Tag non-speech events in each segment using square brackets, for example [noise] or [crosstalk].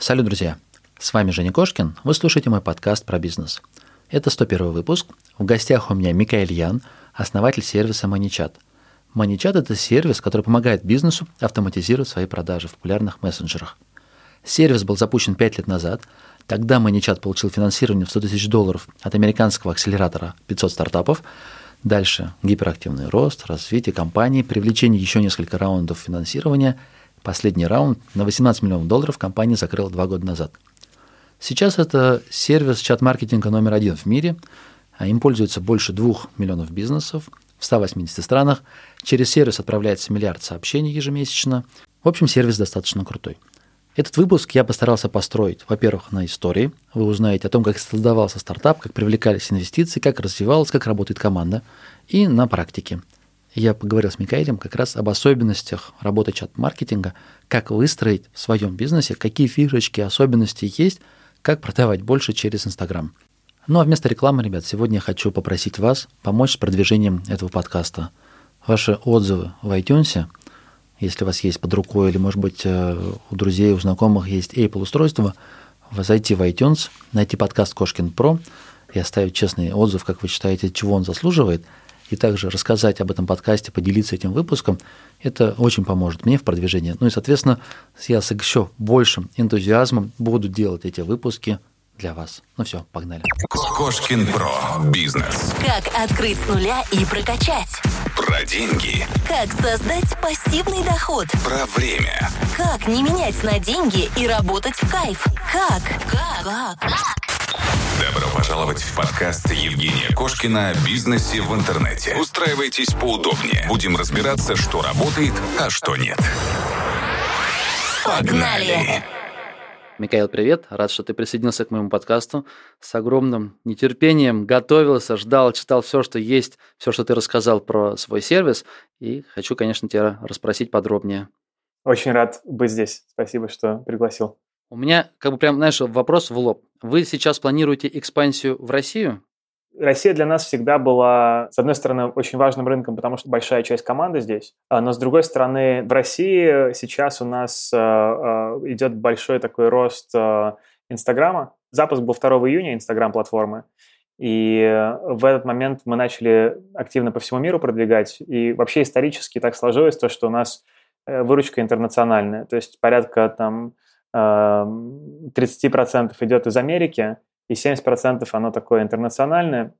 Салют, друзья! С вами Женя Кошкин. Вы слушаете мой подкаст про бизнес. Это 101 выпуск. В гостях у меня Микаэль Ян, основатель сервиса MoneyChat. MoneyChat – это сервис, который помогает бизнесу автоматизировать свои продажи в популярных мессенджерах. Сервис был запущен 5 лет назад. Тогда MoneyChat получил финансирование в 100 тысяч долларов от американского акселератора 500 стартапов. Дальше гиперактивный рост, развитие компании, привлечение еще несколько раундов финансирования – Последний раунд на 18 миллионов долларов компания закрыла два года назад. Сейчас это сервис чат-маркетинга номер один в мире. А им пользуется больше двух миллионов бизнесов в 180 странах. Через сервис отправляется миллиард сообщений ежемесячно. В общем, сервис достаточно крутой. Этот выпуск я постарался построить, во-первых, на истории. Вы узнаете о том, как создавался стартап, как привлекались инвестиции, как развивалась, как работает команда. И на практике – я поговорил с Микаэлем как раз об особенностях работы чат-маркетинга, как выстроить в своем бизнесе, какие фишечки, особенности есть, как продавать больше через Инстаграм. Ну а вместо рекламы, ребят, сегодня я хочу попросить вас помочь с продвижением этого подкаста. Ваши отзывы в iTunes, если у вас есть под рукой или, может быть, э, у друзей, у знакомых есть Apple устройство, зайти в iTunes, найти подкаст Кошкин Про и оставить честный отзыв, как вы считаете, чего он заслуживает – и также рассказать об этом подкасте, поделиться этим выпуском, это очень поможет мне в продвижении. Ну и, соответственно, я с еще большим энтузиазмом буду делать эти выпуски для вас. Ну все, погнали. Кошкин Про. Бизнес. Как открыть с нуля и прокачать. Про деньги. Как создать пассивный доход. Про время. Как не менять на деньги и работать в кайф. Как? Как? Как? Добро пожаловать в подкаст Евгения Кошкина о бизнесе в интернете. Устраивайтесь поудобнее. Будем разбираться, что работает, а что нет. Погнали! Михаил, привет. Рад, что ты присоединился к моему подкасту. С огромным нетерпением готовился, ждал, читал все, что есть, все, что ты рассказал про свой сервис. И хочу, конечно, тебя расспросить подробнее. Очень рад быть здесь. Спасибо, что пригласил. У меня, как бы прям, знаешь, вопрос в лоб. Вы сейчас планируете экспансию в Россию? Россия для нас всегда была, с одной стороны, очень важным рынком, потому что большая часть команды здесь, а, но с другой стороны, в России сейчас у нас а, а, идет большой такой рост Инстаграма. Запуск был 2 июня Инстаграм-платформы, и в этот момент мы начали активно по всему миру продвигать, и вообще исторически так сложилось то, что у нас э, выручка интернациональная, то есть порядка там 30% идет из Америки, и 70% оно такое интернациональное.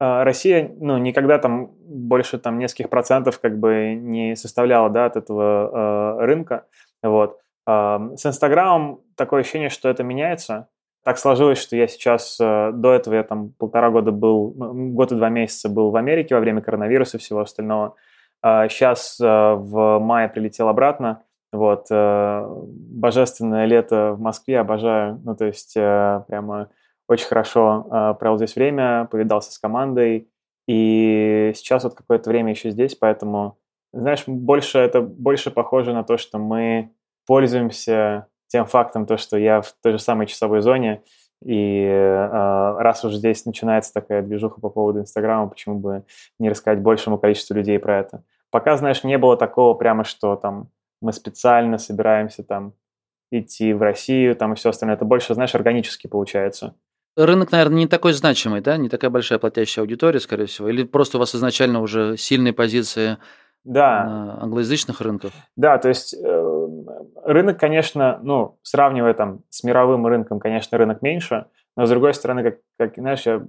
А, Россия, ну, никогда там больше там нескольких процентов как бы не составляла, да, от этого э, рынка, вот. Э, с Инстаграмом такое ощущение, что это меняется. Так сложилось, что я сейчас, э, до этого я там полтора года был, ну, год и два месяца был в Америке во время коронавируса и всего остального. Э, сейчас э, в мае прилетел обратно, вот, э, божественное лето в Москве обожаю. Ну, то есть э, прямо очень хорошо э, провел здесь время, повидался с командой. И сейчас вот какое-то время еще здесь, поэтому, знаешь, больше это больше похоже на то, что мы пользуемся тем фактом, то, что я в той же самой часовой зоне, и э, раз уже здесь начинается такая движуха по поводу Инстаграма, почему бы не рассказать большему количеству людей про это. Пока, знаешь, не было такого прямо, что там мы специально собираемся там идти в Россию, там и все остальное. Это больше, знаешь, органически получается. Рынок, наверное, не такой значимый, да? Не такая большая платящая аудитория, скорее всего. Или просто у вас изначально уже сильные позиции да. на англоязычных рынках? Да, то есть э, рынок, конечно, ну, сравнивая там с мировым рынком, конечно, рынок меньше, но с другой стороны, как, как знаешь, я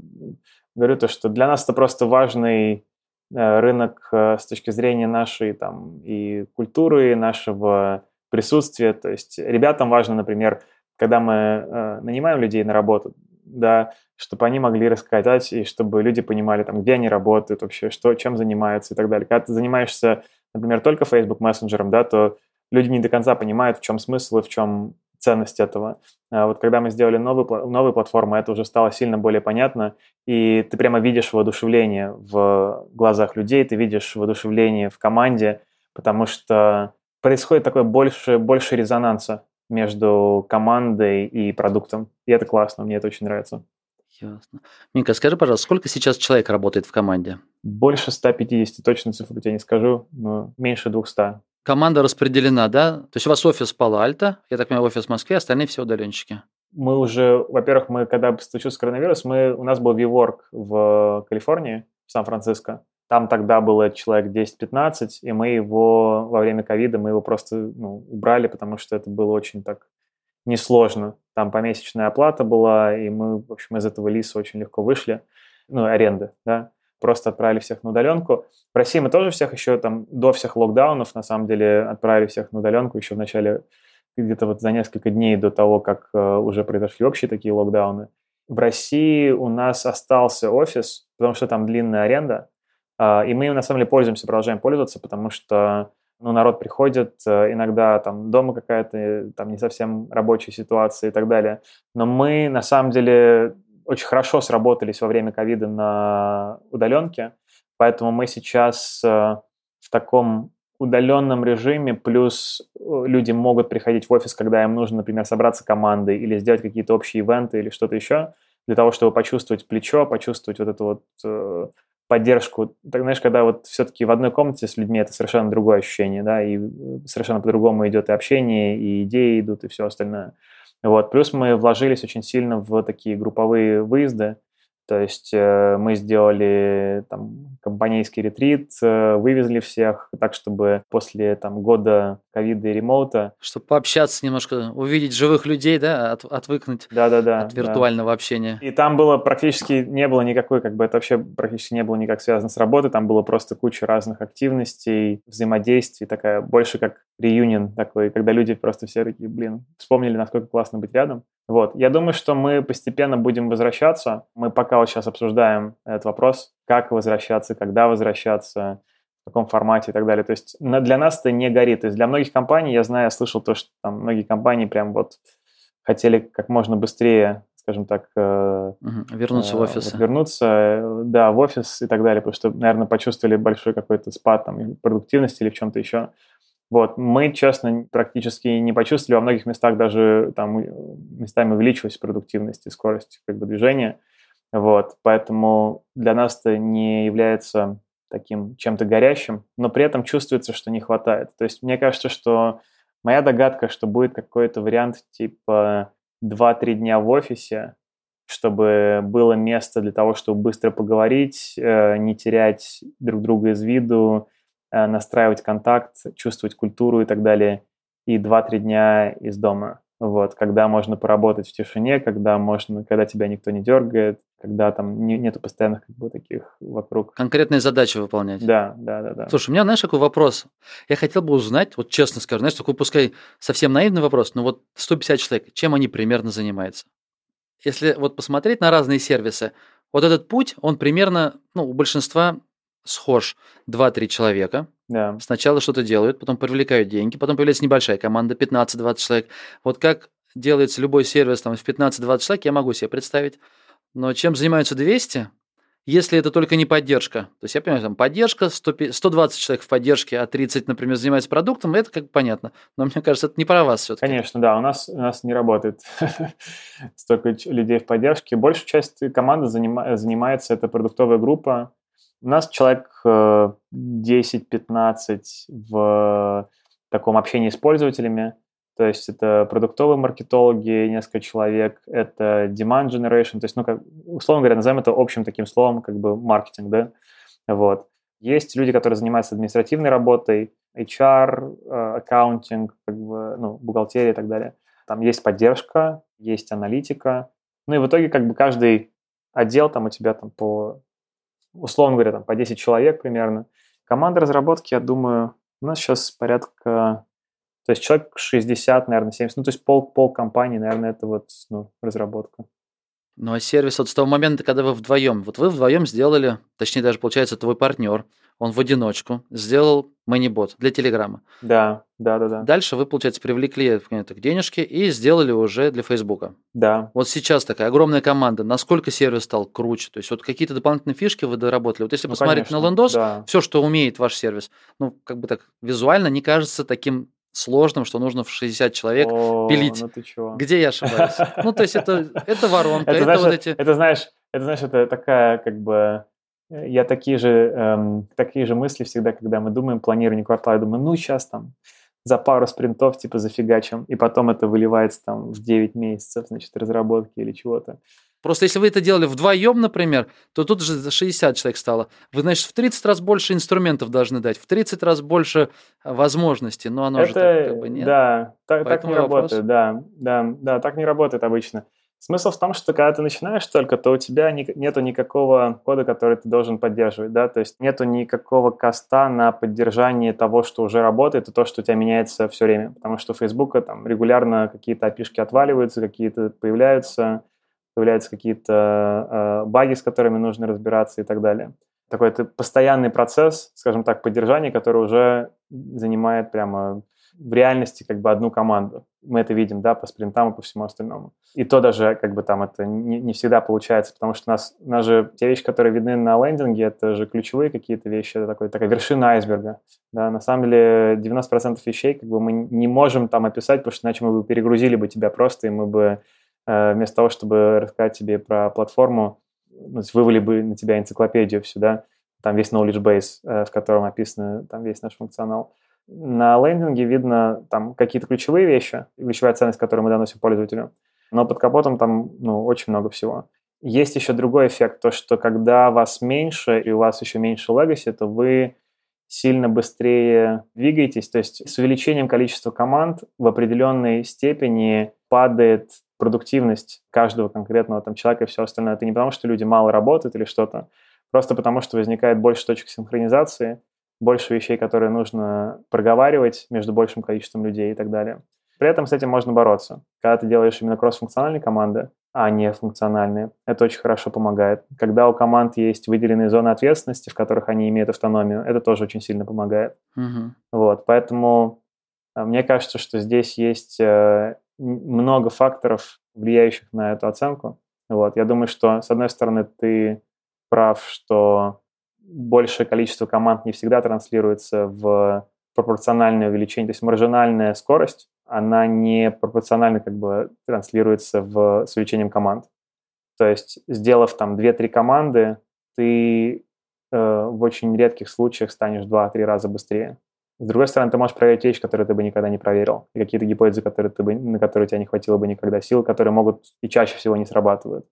говорю то, что для нас это просто важный рынок э, с точки зрения нашей там и культуры, и нашего присутствия. То есть ребятам важно, например, когда мы э, нанимаем людей на работу, да, чтобы они могли рассказать и чтобы люди понимали, там, где они работают вообще, что, чем занимаются и так далее. Когда ты занимаешься, например, только Facebook мессенджером, да, то люди не до конца понимают, в чем смысл и в чем ценность этого. А вот когда мы сделали новую, новую платформу, это уже стало сильно более понятно, и ты прямо видишь воодушевление в глазах людей, ты видишь воодушевление в команде, потому что происходит такое больше, больше резонанса между командой и продуктом. И это классно, мне это очень нравится. Ясно. Мика, скажи, пожалуйста, сколько сейчас человек работает в команде? Больше 150, точно цифру тебе не скажу, но меньше 200. Команда распределена, да? То есть у вас офис Пало-Альто, я так понимаю, офис в Москве, остальные все удаленщики. Мы уже, во-первых, мы, когда случился коронавирус, мы, у нас был WeWork в Калифорнии, в Сан-Франциско. Там тогда было человек 10-15, и мы его во время ковида, мы его просто ну, убрали, потому что это было очень так несложно. Там помесячная оплата была, и мы, в общем, из этого лиса очень легко вышли, ну, аренды, да, просто отправили всех на удаленку. В России мы тоже всех еще там до всех локдаунов, на самом деле, отправили всех на удаленку еще в начале, где-то вот за несколько дней до того, как э, уже произошли общие такие локдауны. В России у нас остался офис, потому что там длинная аренда, а, и мы на самом деле, пользуемся, продолжаем пользоваться, потому что ну, народ приходит, э, иногда там дома какая-то там не совсем рабочая ситуация и так далее. Но мы, на самом деле, очень хорошо сработались во время ковида на удаленке, поэтому мы сейчас э, в таком удаленном режиме, плюс э, люди могут приходить в офис, когда им нужно, например, собраться командой или сделать какие-то общие ивенты или что-то еще, для того, чтобы почувствовать плечо, почувствовать вот это вот поддержку. Так, знаешь, когда вот все-таки в одной комнате с людьми это совершенно другое ощущение, да, и совершенно по-другому идет и общение, и идеи идут, и все остальное. Вот. Плюс мы вложились очень сильно в такие групповые выезды, то есть э, мы сделали там компанейский ретрит, э, вывезли всех так, чтобы после там года ковида и ремоута... Чтобы пообщаться немножко, увидеть живых людей, да, от, отвыкнуть да, да, да, от виртуального да. общения. И там было практически, не было никакой, как бы это вообще практически не было никак связано с работой, там было просто куча разных активностей, взаимодействий, такая больше как реюнион такой, когда люди просто все такие, блин, вспомнили, насколько классно быть рядом. Вот. Я думаю, что мы постепенно будем возвращаться. Мы пока вот сейчас обсуждаем этот вопрос, как возвращаться, когда возвращаться, в каком формате и так далее. То есть для нас это не горит. То есть для многих компаний, я знаю, я слышал то, что там многие компании прям вот хотели как можно быстрее скажем так, угу. вернуться э, в офис. Вот, вернуться, да, в офис и так далее, потому что, наверное, почувствовали большой какой-то спад там продуктивности или в чем-то еще. Вот, мы, честно, практически не почувствовали, во многих местах даже там местами увеличилась продуктивность и скорость как бы, движения. Вот, поэтому для нас это не является таким чем-то горящим, но при этом чувствуется, что не хватает. То есть мне кажется, что моя догадка, что будет какой-то вариант типа 2-3 дня в офисе, чтобы было место для того, чтобы быстро поговорить, э, не терять друг друга из виду, Э, настраивать контакт, чувствовать культуру и так далее, и 2-3 дня из дома. Вот, когда можно поработать в тишине, когда можно, когда тебя никто не дергает, когда там не, нету постоянных как бы таких вокруг. Конкретные задачи выполнять. Да, да, да, да. Слушай, у меня, знаешь, какой вопрос? Я хотел бы узнать, вот честно скажу, знаешь, такой пускай совсем наивный вопрос, но вот 150 человек, чем они примерно занимаются? Если вот посмотреть на разные сервисы, вот этот путь, он примерно, ну, у большинства схож 2-3 человека. Да. Сначала что-то делают, потом привлекают деньги, потом появляется небольшая команда, 15-20 человек. Вот как делается любой сервис там, в 15-20 человек, я могу себе представить. Но чем занимаются 200, если это только не поддержка. То есть я понимаю, там поддержка, 100, 120 человек в поддержке, а 30, например, занимается продуктом, это как понятно. Но мне кажется, это не про вас все-таки. Конечно, да, у нас, у нас не работает [laughs] столько людей в поддержке. Большая часть команды занимается, это продуктовая группа, у нас человек 10-15 э, в таком общении с пользователями. То есть это продуктовые маркетологи, несколько человек, это demand generation, то есть, ну, как, условно говоря, назовем это общим таким словом, как бы маркетинг, да, вот. Есть люди, которые занимаются административной работой, HR, э, аккаунтинг, как бы, ну, бухгалтерия и так далее. Там есть поддержка, есть аналитика. Ну и в итоге как бы каждый отдел там у тебя там по условно говоря, там по 10 человек примерно. Команда разработки, я думаю, у нас сейчас порядка, то есть человек 60, наверное, 70, ну, то есть пол, пол компании, наверное, это вот, ну, разработка. Ну, а сервис вот с того момента, когда вы вдвоем, вот вы вдвоем сделали, точнее даже, получается, твой партнер, он в одиночку сделал Манибот для Телеграма. Да, да, да, да. Дальше вы, получается, привлекли к денежки и сделали уже для Фейсбука. Да. Вот сейчас такая огромная команда. Насколько сервис стал круче? То есть вот какие-то дополнительные фишки вы доработали? Вот если ну, посмотреть конечно, на Лендос, да. все, что умеет ваш сервис, ну, как бы так визуально не кажется таким сложным, что нужно в 60 человек О, пилить. Ну? Где я ошибаюсь? [laughs] Ну, то есть это, это воронка, это, это знаешь, вот эти... Это, знаешь, это, знаешь, это такая как бы я такие же, эм, такие же мысли всегда, когда мы думаем, планирование квартала, я думаю, ну, сейчас там за пару спринтов типа зафигачим, и потом это выливается там в 9 месяцев, значит, разработки или чего-то. Просто если вы это делали вдвоем, например, то тут же за 60 человек стало. Вы, значит, в 30 раз больше инструментов должны дать, в 30 раз больше а, возможностей. Но оно это, же так, как бы нет. Да, так, так не вопрос. работает, да, да, да, так не работает обычно. Смысл в том, что когда ты начинаешь только, то у тебя ни, нету никакого кода, который ты должен поддерживать, да, то есть нету никакого коста на поддержание того, что уже работает, и то, что у тебя меняется все время, потому что у Facebook там регулярно какие-то опишки отваливаются, какие-то появляются, появляются какие-то э, баги, с которыми нужно разбираться и так далее. Такой это постоянный процесс, скажем так, поддержания, который уже занимает прямо в реальности как бы одну команду. Мы это видим, да, по спринтам и по всему остальному. И то даже как бы там это не, не всегда получается, потому что у нас, у нас же те вещи, которые видны на лендинге, это же ключевые какие-то вещи, это такой, такая вершина айсберга. Да, на самом деле 90% вещей как бы мы не можем там описать, потому что иначе мы бы перегрузили бы тебя просто, и мы бы вместо того, чтобы рассказать тебе про платформу, ну, вывели бы на тебя энциклопедию всю, да, там весь knowledge base, э, в котором описан там весь наш функционал. На лендинге видно там какие-то ключевые вещи, ключевая ценность, которую мы доносим пользователю, но под капотом там ну, очень много всего. Есть еще другой эффект, то, что когда вас меньше и у вас еще меньше legacy, то вы сильно быстрее двигаетесь, то есть с увеличением количества команд в определенной степени падает продуктивность каждого конкретного там человека и все остальное. Это не потому, что люди мало работают или что-то, просто потому, что возникает больше точек синхронизации, больше вещей, которые нужно проговаривать между большим количеством людей и так далее. При этом с этим можно бороться. Когда ты делаешь именно кросс-функциональные команды, а не функциональные, это очень хорошо помогает. Когда у команд есть выделенные зоны ответственности, в которых они имеют автономию, это тоже очень сильно помогает. Мгм. Вот, поэтому а, мне кажется, что здесь есть э, много факторов, влияющих на эту оценку. Вот, я думаю, что, с одной стороны, ты прав, что большее количество команд не всегда транслируется в пропорциональное увеличение, то есть маржинальная скорость, она не пропорционально как бы транслируется в, с увеличением команд. То есть, сделав там 2-3 команды, ты э, в очень редких случаях станешь 2-3 раза быстрее. С другой стороны, ты можешь проверить вещи, которые ты бы никогда не проверил, и какие-то гипотезы, которые ты бы, на которые у тебя не хватило бы никогда сил, которые могут и чаще всего не срабатывают.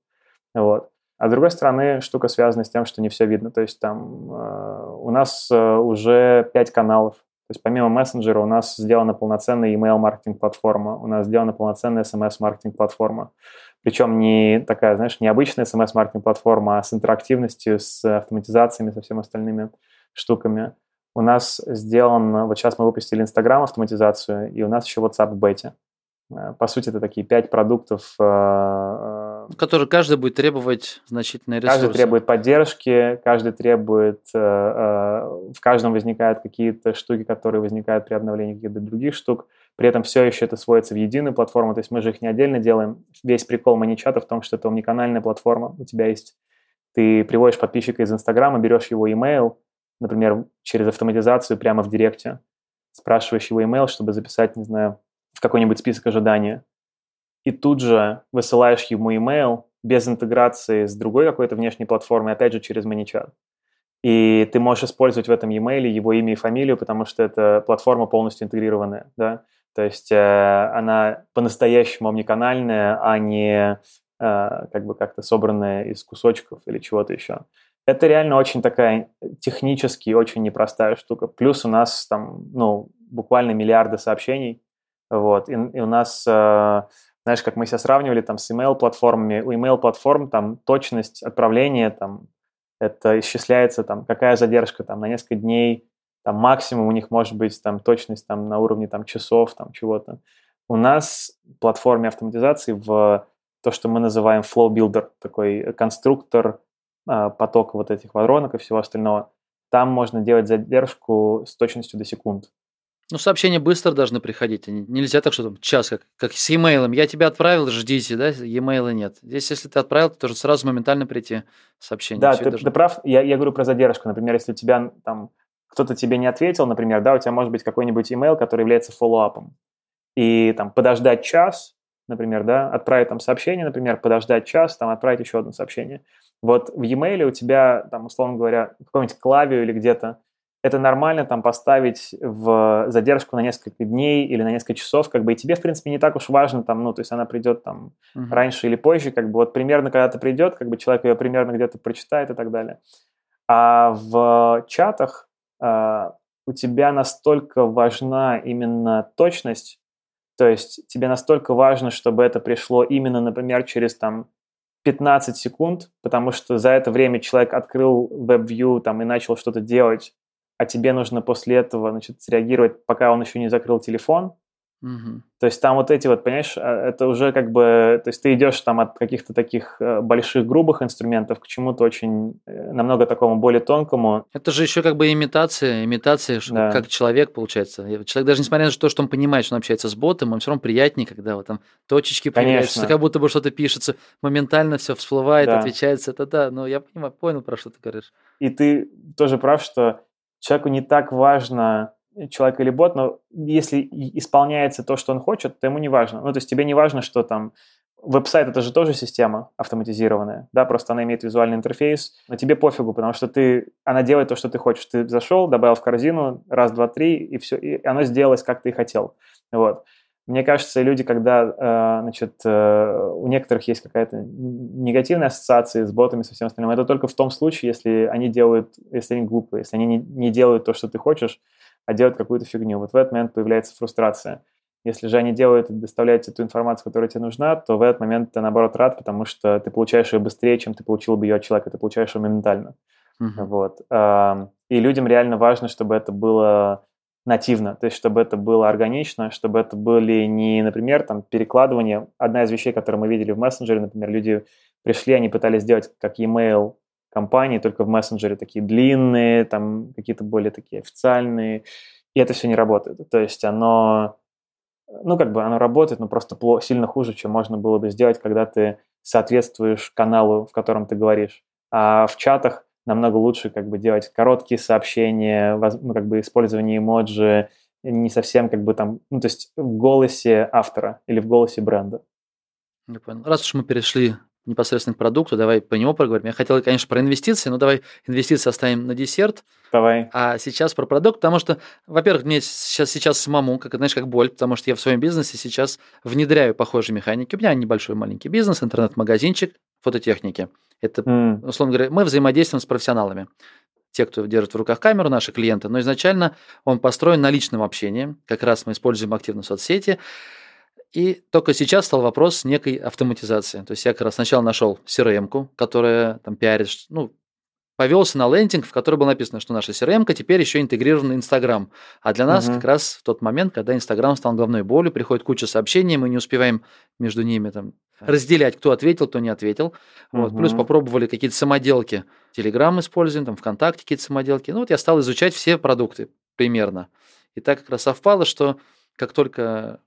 Вот. А с другой стороны, штука связана с тем, что не все видно. То есть там э, у нас э, уже 5 каналов. То есть помимо мессенджера у нас сделана полноценная email-маркетинг платформа, у нас сделана полноценная SMS-маркетинг платформа. Причем не такая, знаешь, необычная SMS-маркетинг платформа, а с интерактивностью, с автоматизациями, со всеми остальными штуками. У нас сделан, вот сейчас мы выпустили Instagram автоматизацию, и у нас еще WhatsApp в бете. Э, По сути, это такие пять продуктов, э, э, Который каждый будет требовать значительные ресурсы. Каждый требует поддержки, каждый требует, в каждом возникают какие-то штуки, которые возникают при обновлении каких-то других штук. При этом все еще это сводится в единую платформу, то есть мы же их не отдельно делаем. Весь прикол маничата в том, что это уникальная платформа. У тебя есть, ты приводишь подписчика из Инстаграма, берешь его email, например, через автоматизацию прямо в директе, спрашиваешь его email, чтобы записать, не знаю, в какой-нибудь список ожидания и тут же высылаешь ему email без интеграции с другой какой-то внешней платформой, опять же через ManyChat. И ты можешь использовать в этом e-mail его имя и фамилию, потому что это платформа полностью интегрированная, да. То есть э, она по-настоящему омниканальная, а не э, как бы как-то собранная из кусочков или чего-то еще. Это реально очень такая технически очень непростая штука. Плюс у нас там, ну, буквально миллиарды сообщений, вот, и, и у нас э, знаешь, как мы себя сравнивали там с email-платформами, у email-платформ там точность отправления там это исчисляется там какая задержка там на несколько дней, там максимум у них может быть там точность там на уровне там часов там чего-то. У нас в платформе автоматизации в то, что мы называем flow builder, такой конструктор э, потока вот этих воронок и всего остального. Там можно делать задержку с точностью до секунд. Ну, сообщения быстро должны приходить. Нельзя так, что там час, как, как с e-mail. Я тебя отправил, ждите, да? E-mail нет. Здесь, если ты отправил, то должен сразу моментально прийти сообщение. Да, ты, должно- ты прав. Я, я говорю про задержку. Например, если у тебя там кто-то тебе не ответил, например, да, у тебя может быть какой-нибудь email, который является фоллоуапом. И там подождать час например, да, отправить там сообщение, например, подождать час, там отправить еще одно сообщение. Вот в e-mail у тебя, там, условно говоря, какой-нибудь клавию или где-то, это нормально там поставить в задержку на несколько дней или на несколько часов, как бы, и тебе, в принципе, не так уж важно там, ну, то есть она придет там uh-huh. раньше или позже, как бы, вот примерно, когда это придет, как бы человек ее примерно где-то прочитает и так далее. А в чатах э, у тебя настолько важна именно точность, то есть тебе настолько важно, чтобы это пришло именно, например, через там 15 секунд, потому что за это время человек открыл WebView там и начал что-то делать, а тебе нужно после этого значит, среагировать, пока он еще не закрыл телефон. Угу. То есть там вот эти вот, понимаешь, а, это уже как бы, то есть ты идешь там от каких-то таких э, больших грубых инструментов к чему-то очень э, намного такому более тонкому. Это же еще как бы имитация, имитация, да. как человек получается. Человек даже несмотря на то, что он понимает, что он общается с ботом, он все равно приятнее, когда вот там точечки появляются, как будто бы что-то пишется, моментально все всплывает, да. отвечается. Это да, но я понимаю, понял, про что ты говоришь. И ты тоже прав, что человеку не так важно, человек или бот, но если исполняется то, что он хочет, то ему не важно. Ну, то есть тебе не важно, что там Веб-сайт это же тоже система автоматизированная, да, просто она имеет визуальный интерфейс, но тебе пофигу, потому что ты, она делает то, что ты хочешь. Ты зашел, добавил в корзину, раз, два, три, и все, и оно сделалось, как ты хотел. Вот. Мне кажется, люди, когда, э, значит, э, у некоторых есть какая-то негативная ассоциация с ботами, со всем остальным, это только в том случае, если они делают, если они глупые, если они не, не делают то, что ты хочешь, а делают какую-то фигню. Вот в этот момент появляется фрустрация. Если же они делают и доставляют тебе ту информацию, которая тебе нужна, то в этот момент ты, наоборот, рад, потому что ты получаешь ее быстрее, чем ты получил бы ее от человека, ты получаешь ее моментально. Uh-huh. Вот. И людям реально важно, чтобы это было нативно, то есть чтобы это было органично, чтобы это были не, например, там перекладывание. Одна из вещей, которые мы видели в мессенджере, например, люди пришли, они пытались сделать как e-mail компании, только в мессенджере такие длинные, там какие-то более такие официальные, и это все не работает. То есть оно, ну как бы оно работает, но просто плохо, сильно хуже, чем можно было бы сделать, когда ты соответствуешь каналу, в котором ты говоришь. А в чатах намного лучше как бы делать короткие сообщения, ну, как бы использование эмоджи, не совсем как бы там, ну, то есть в голосе автора или в голосе бренда. Я понял. Раз уж мы перешли непосредственно к продукту, давай по нему поговорим. Я хотел, конечно, про инвестиции, но давай инвестиции оставим на десерт. Давай. А сейчас про продукт, потому что, во-первых, мне сейчас, сейчас самому, как, знаешь, как боль, потому что я в своем бизнесе сейчас внедряю похожие механики. У меня небольшой маленький бизнес, интернет-магазинчик фототехники. Это, mm. условно говоря, мы взаимодействуем с профессионалами. Те, кто держит в руках камеру, наши клиенты. Но изначально он построен на личном общении. Как раз мы используем активно соцсети. И только сейчас стал вопрос некой автоматизации. То есть я как раз сначала нашел CRM-ку, которая там пиарит, ну, повелся на лендинг, в котором было написано, что наша CRM теперь еще интегрирована Инстаграм. А для нас угу. как раз в тот момент, когда Инстаграм стал головной болью, приходит куча сообщений, мы не успеваем между ними там разделять, кто ответил, кто не ответил. Вот. Плюс попробовали какие-то самоделки. Телеграм используем, там ВКонтакте какие-то самоделки. Ну вот я стал изучать все продукты примерно. И так как раз совпало, что как только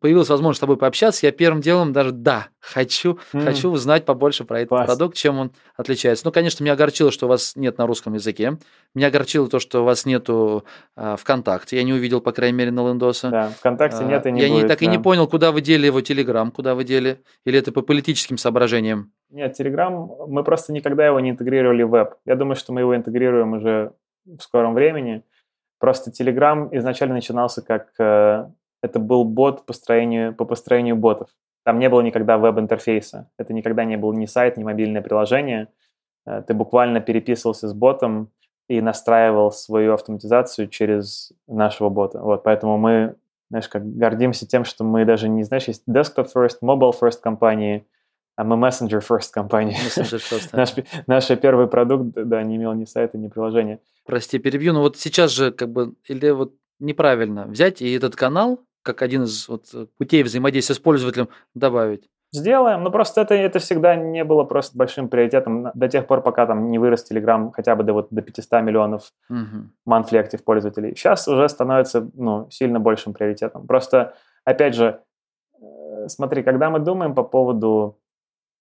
появилась возможность с тобой пообщаться, я первым делом даже да, хочу, mm. хочу узнать побольше про этот Класс. продукт, чем он отличается. Ну, конечно, меня огорчило, что у вас нет на русском языке. Меня огорчило то, что у вас нету а, ВКонтакте. Я не увидел, по крайней мере, на Лендоса. Да, ВКонтакте а, нет и не Я будет, не, так да. и не понял, куда вы дели его Телеграм, куда вы дели, или это по политическим соображениям? Нет, Телеграм, мы просто никогда его не интегрировали в веб. Я думаю, что мы его интегрируем уже в скором времени. Просто Телеграм изначально начинался как э, это был бот построению, по построению ботов. Там не было никогда веб-интерфейса. Это никогда не был ни сайт, ни мобильное приложение. Э, ты буквально переписывался с ботом и настраивал свою автоматизацию через нашего бота. Вот, поэтому мы, знаешь, как гордимся тем, что мы даже не, знаешь, есть desktop first, mobile first компании, а мы messenger first компания. Messenger first, [laughs] Наш, наш первый продукт, да, не имел ни сайта, ни приложения. Прости, перебью, но вот сейчас же как бы, или вот неправильно взять и этот канал как один из вот, э, путей взаимодействия с пользователем добавить? Сделаем, но просто это, это всегда не было просто большим приоритетом до тех пор, пока там не вырос Telegram хотя бы до, вот, до 500 миллионов monthly active пользователей. Сейчас уже становится ну, сильно большим приоритетом. Просто, опять же, э, смотри, когда мы думаем по поводу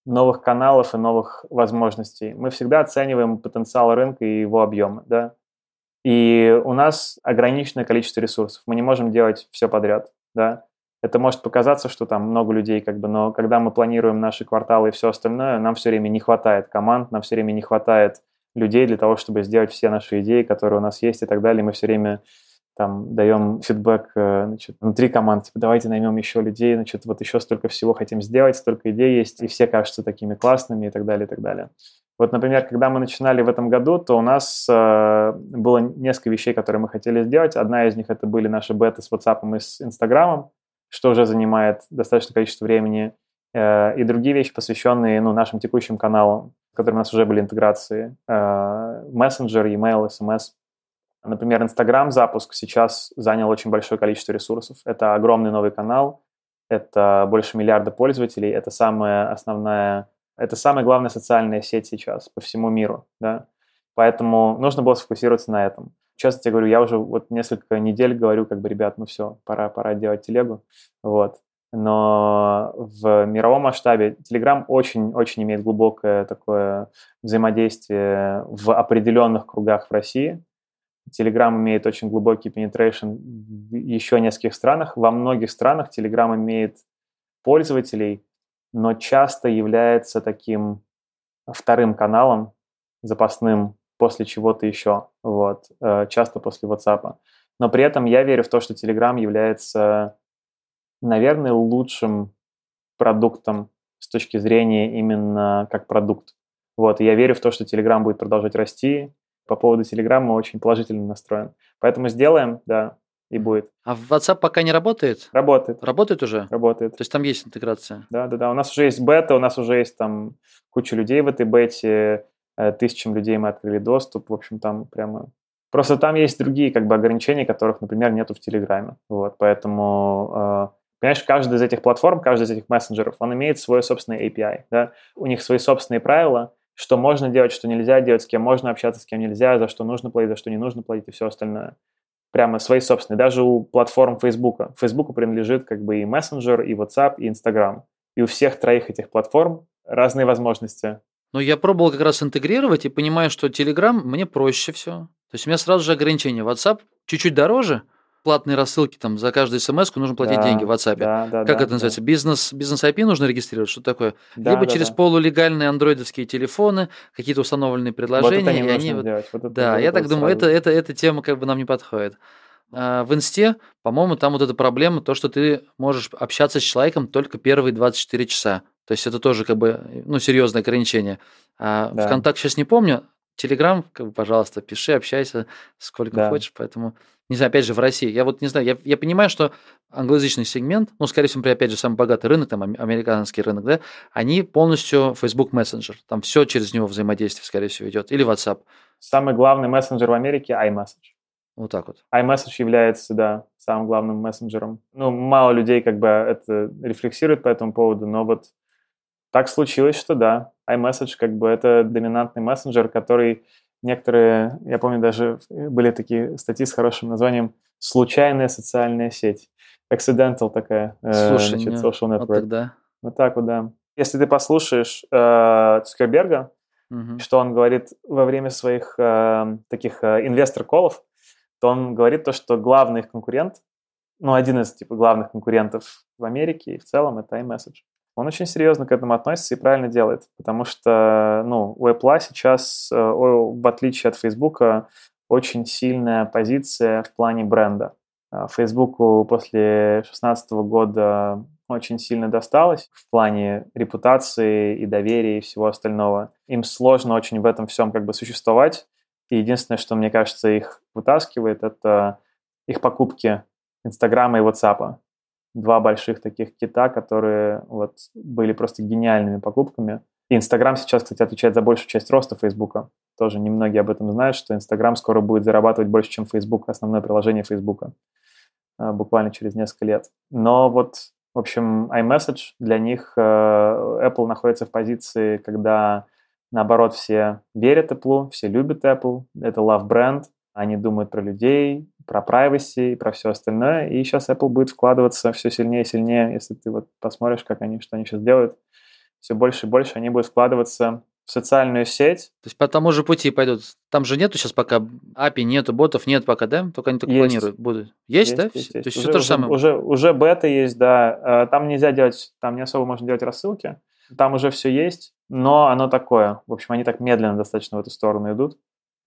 новых каналов и новых возможностей, мы всегда оцениваем потенциал рынка и его объемы, да. И у нас ограниченное количество ресурсов. Мы не можем делать все подряд, да. Это может показаться, что там много людей, как бы, но когда мы планируем наши кварталы и все остальное, нам все время не хватает команд, нам все время не хватает людей для того, чтобы сделать все наши идеи, которые у нас есть и так далее. Мы все время там даем фидбэк э, значит, внутри команд, типа, давайте наймем еще людей, значит, вот еще столько всего хотим сделать, столько идей есть, и все кажутся такими классными и так далее, и так далее. Вот, например, когда мы начинали в этом году, то у нас э, было несколько вещей, которые мы хотели сделать. Одна из них это были наши беты с WhatsApp и с Инстаграмом, что уже занимает достаточное количество времени, э, и другие вещи, посвященные ну, нашим текущим каналам, в которых у нас уже были интеграции, э, мессенджер, email, SMS. Например, Инстаграм запуск сейчас занял очень большое количество ресурсов. Это огромный новый канал, это больше миллиарда пользователей, это самая основная, это самая главная социальная сеть сейчас по всему миру, да. Поэтому нужно было сфокусироваться на этом. Честно тебе говорю, я уже вот несколько недель говорю, как бы, ребят, ну все, пора, пора делать телегу, вот. Но в мировом масштабе Telegram очень-очень имеет глубокое такое взаимодействие в определенных кругах в России – Telegram имеет очень глубокий penetration в еще нескольких странах. Во многих странах Telegram имеет пользователей, но часто является таким вторым каналом запасным после чего-то еще, вот, э, часто после WhatsApp. Но при этом я верю в то, что Telegram является, наверное, лучшим продуктом с точки зрения именно как продукт. Вот, я верю в то, что Telegram будет продолжать расти, по поводу Телеграма очень положительно настроен. Поэтому сделаем, да, и будет. А WhatsApp пока не работает? Работает. Работает уже? Работает. То есть там есть интеграция? Да, да, да. У нас уже есть бета, у нас уже есть там куча людей в этой бете, э, тысячам людей мы открыли доступ, в общем, там прямо... Просто там есть другие как бы ограничения, которых, например, нету в Телеграме. Вот, поэтому... Э, понимаешь, каждая из этих платформ, каждый из этих мессенджеров, он имеет свой собственный API, да? У них свои собственные правила, что можно делать, что нельзя делать, с кем можно общаться, с кем нельзя, за что нужно платить, за что не нужно платить и все остальное. Прямо свои собственные. Даже у платформ Facebook. Facebook принадлежит как бы и Messenger, и WhatsApp, и Instagram. И у всех троих этих платформ разные возможности. Но я пробовал как раз интегрировать и понимаю, что Telegram мне проще все. То есть у меня сразу же ограничение. WhatsApp чуть-чуть дороже, платные рассылки там за каждую смс нужно платить да, деньги в WhatsApp. Да, да, как да, это называется? Да. Бизнес, бизнес IP нужно регистрировать, что такое? Да, Либо да, через да. полулегальные андроидовские телефоны, какие-то установленные предложения. Вот это не и они вот, делать. Вот это, да, я так думаю, это, это, эта тема как бы нам не подходит. А в инсте, по-моему, там вот эта проблема, то, что ты можешь общаться с человеком только первые 24 часа. То есть это тоже как бы, ну, серьезное ограничение. А да. ВКонтакте сейчас не помню, Телеграм, как бы, пожалуйста, пиши, общайся сколько да. хочешь, поэтому не знаю, опять же, в России. Я вот не знаю, я, я понимаю, что англоязычный сегмент, ну, скорее всего, опять же, самый богатый рынок, там, американский рынок, да, они полностью Facebook Messenger. Там все через него взаимодействие, скорее всего, идет. Или WhatsApp. Самый главный мессенджер в Америке – iMessage. Вот так вот. iMessage является, да, самым главным мессенджером. Ну, мало людей как бы это рефлексирует по этому поводу, но вот так случилось, что да, iMessage как бы это доминантный мессенджер, который некоторые, я помню, даже были такие статьи с хорошим названием «Случайная социальная сеть». Accidental такая, э, Слушай, значит, social network. Вот, тогда. вот так вот, да. Если ты послушаешь э, Цукерберга, угу. что он говорит во время своих э, таких э, инвестор-колов, то он говорит то, что главный их конкурент, ну, один из типа главных конкурентов в Америке и в целом это iMessage он очень серьезно к этому относится и правильно делает, потому что ну, у Apple сейчас, э, в отличие от Facebook, очень сильная позиция в плане бренда. А Фейсбуку после 2016 года очень сильно досталось в плане репутации и доверия и всего остального. Им сложно очень в этом всем как бы существовать. И единственное, что, мне кажется, их вытаскивает, это их покупки Инстаграма и Ватсапа два больших таких кита, которые вот были просто гениальными покупками. Инстаграм сейчас, кстати, отвечает за большую часть роста Фейсбука. Тоже немногие об этом знают, что Инстаграм скоро будет зарабатывать больше, чем Фейсбук, основное приложение Фейсбука, а, буквально через несколько лет. Но вот, в общем, iMessage для них э, Apple находится в позиции, когда, наоборот, все верят Apple, все любят Apple, это love бренд, они думают про людей, про privacy и про все остальное. И сейчас Apple будет вкладываться все сильнее и сильнее, если ты вот посмотришь, как они, что они сейчас делают, все больше и больше они будут вкладываться в социальную сеть. То есть по тому же пути пойдут. Там же нету сейчас пока API, нету ботов, нет пока, да? Только они только Есть. планируют. Будут. Есть, Есть, да? есть, То есть. Уже- все то же самое. Уже, уже бета есть, да. Э, Там нельзя делать, там не особо можно делать рассылки. Там уже все есть, но оно такое. В общем, они так медленно достаточно в эту сторону идут.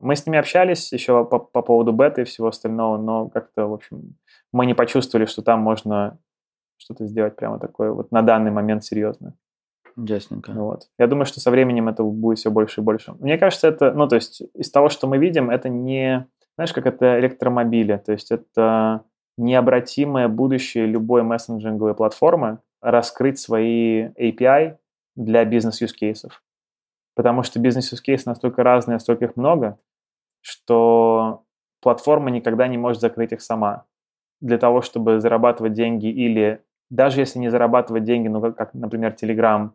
Мы с ними общались еще по, по поводу бета и всего остального, но как-то, в общем, мы не почувствовали, что там можно что-то сделать прямо такое вот на данный момент серьезно. Ясненько. Вот. Я думаю, что со временем это будет все больше и больше. Мне кажется, это, ну, то есть из того, что мы видим, это не, знаешь, как это электромобили, то есть это необратимое будущее любой мессенджинговой платформы раскрыть свои API для бизнес-юз-кейсов. Потому что бизнес-юз-кейсы настолько разные, настолько их много, что платформа никогда не может закрыть их сама. Для того, чтобы зарабатывать деньги или даже если не зарабатывать деньги, ну, как, как, например, Telegram,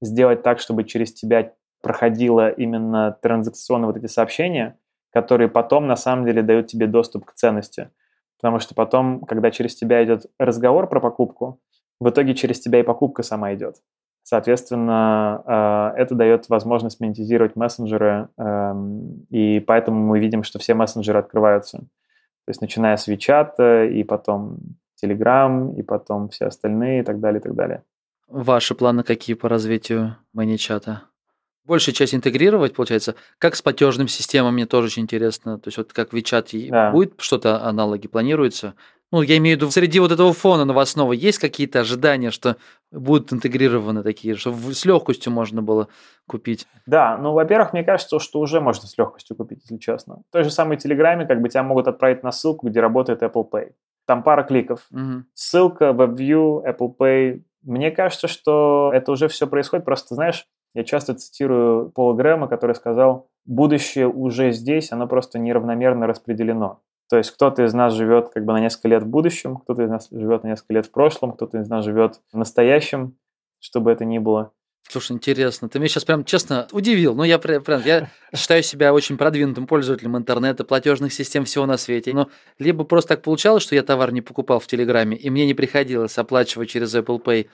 сделать так, чтобы через тебя проходило именно транзакционные вот эти сообщения, которые потом на самом деле дают тебе доступ к ценности. Потому что потом, когда через тебя идет разговор про покупку, в итоге через тебя и покупка сама идет. Соответственно, э, это дает возможность монетизировать мессенджеры, эм, и поэтому мы видим, что все мессенджеры открываются. То есть начиная с WeChat, и потом Telegram, и потом все остальные, и так далее, и так далее. Ваши планы какие по развитию маничата? Большая часть интегрировать, получается. Как с платежным системами, мне тоже очень интересно. То есть вот как WeChat, Да. будет что-то аналоги планируется? Ну, я имею в виду, среди вот этого фона новостного есть какие-то ожидания, что будут интегрированы такие, что с легкостью можно было купить? Да, ну, во-первых, мне кажется, что уже можно с легкостью купить, если честно. В той же самой Телеграме как бы тебя могут отправить на ссылку, где работает Apple Pay. Там пара кликов. Мгм. Ссылка, WebView, Apple Pay. Мне кажется, что это уже все происходит. Просто, знаешь, я часто цитирую Пола Грэма, который сказал, будущее уже здесь, оно просто неравномерно распределено. То есть кто-то из нас живет как бы на несколько лет в будущем, кто-то из нас живет на несколько лет в прошлом, кто-то из нас живет в настоящем, чтобы это ни было. Слушай, интересно. Ты меня сейчас прям честно удивил. Ну, я прям, я считаю себя очень продвинутым пользователем интернета, платежных систем всего на свете. Но либо просто так получалось, что я товар не покупал в Телеграме, и мне не приходилось оплачивать через Apple Pay.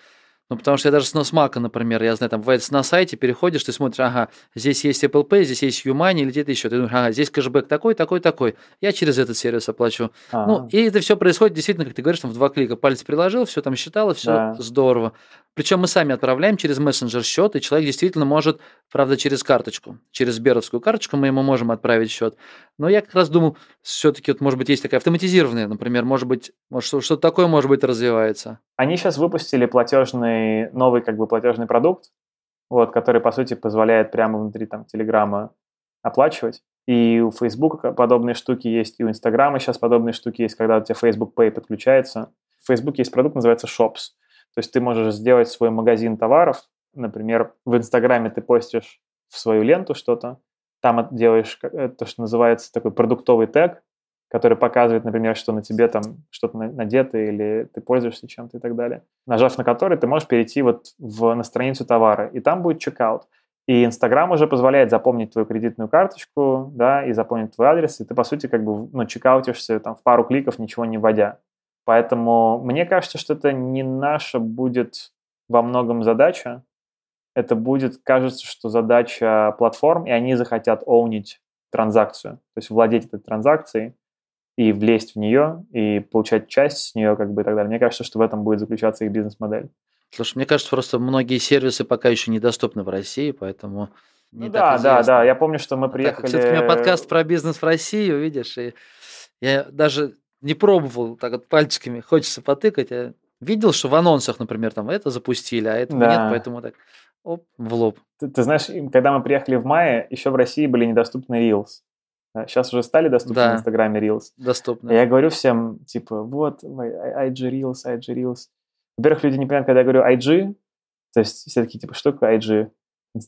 Ну, потому что я даже с Носмака, например, я знаю, там бывает на сайте переходишь, ты смотришь, ага, здесь есть Apple Pay, здесь есть Юмани или где-то еще. Ты думаешь, ага, здесь кэшбэк такой, такой, такой. Я через этот сервис оплачу. А, Ну, и это все происходит действительно, как ты говоришь, там в два клика палец приложил, все там считало, все Да. здорово. Причем мы сами отправляем через мессенджер счет, и человек действительно может, правда, через карточку, через Сберовскую карточку мы ему можем отправить счет. Но я как раз думал, все-таки, вот, может быть, есть такая автоматизированная, например, может быть, может, что- что-то такое, может быть, развивается. Они сейчас выпустили платежный, новый как бы платежный продукт, вот, который, по сути, позволяет прямо внутри там Телеграма оплачивать. И у Facebook подобные штуки есть, и у Инстаграма сейчас подобные штуки есть, когда у тебя Facebook Pay подключается. В Facebook есть продукт, называется Shops. То есть ты можешь сделать свой магазин товаров. Например, в Инстаграме ты постишь в свою ленту что-то, там делаешь э, то, что называется такой продуктовый тег, который показывает, например, что на тебе там что-то на- надето или ты пользуешься чем-то и так далее. Нажав на который, ты можешь перейти вот в, на страницу товара, и там будет чекаут. И Инстаграм уже позволяет запомнить твою кредитную карточку, да, и запомнить твой адрес, и ты, по сути, как бы, ну, чекаутишься там в пару кликов, ничего не вводя. Поэтому мне кажется, что это не наша будет во многом задача. Это будет, кажется, что задача платформ, и они захотят оунить транзакцию, то есть владеть этой транзакцией и влезть в нее, и получать часть с нее, как бы и так далее. Мне кажется, что в этом будет заключаться их бизнес-модель. Слушай, мне кажется, просто многие сервисы пока еще недоступны в России, поэтому не Ну так да, да, известно. да. Я помню, что мы приехали... все-таки у меня подкаст про бизнес в России, видишь, и я даже не пробовал так вот пальчиками, хочется потыкать. Я видел, что в анонсах, например, там это запустили, а этого Да. нет, поэтому так оп, в лоб. Ты, ты знаешь, когда мы приехали в мае, еще в России были недоступны Reels. Сейчас уже стали доступны Да. в Инстаграме Reels. Доступно. И Я говорю всем, типа, вот, I- IG Reels, IG Reels. Во-первых, люди не понимают, когда я говорю IG, то есть все такие, типа, что такое IG?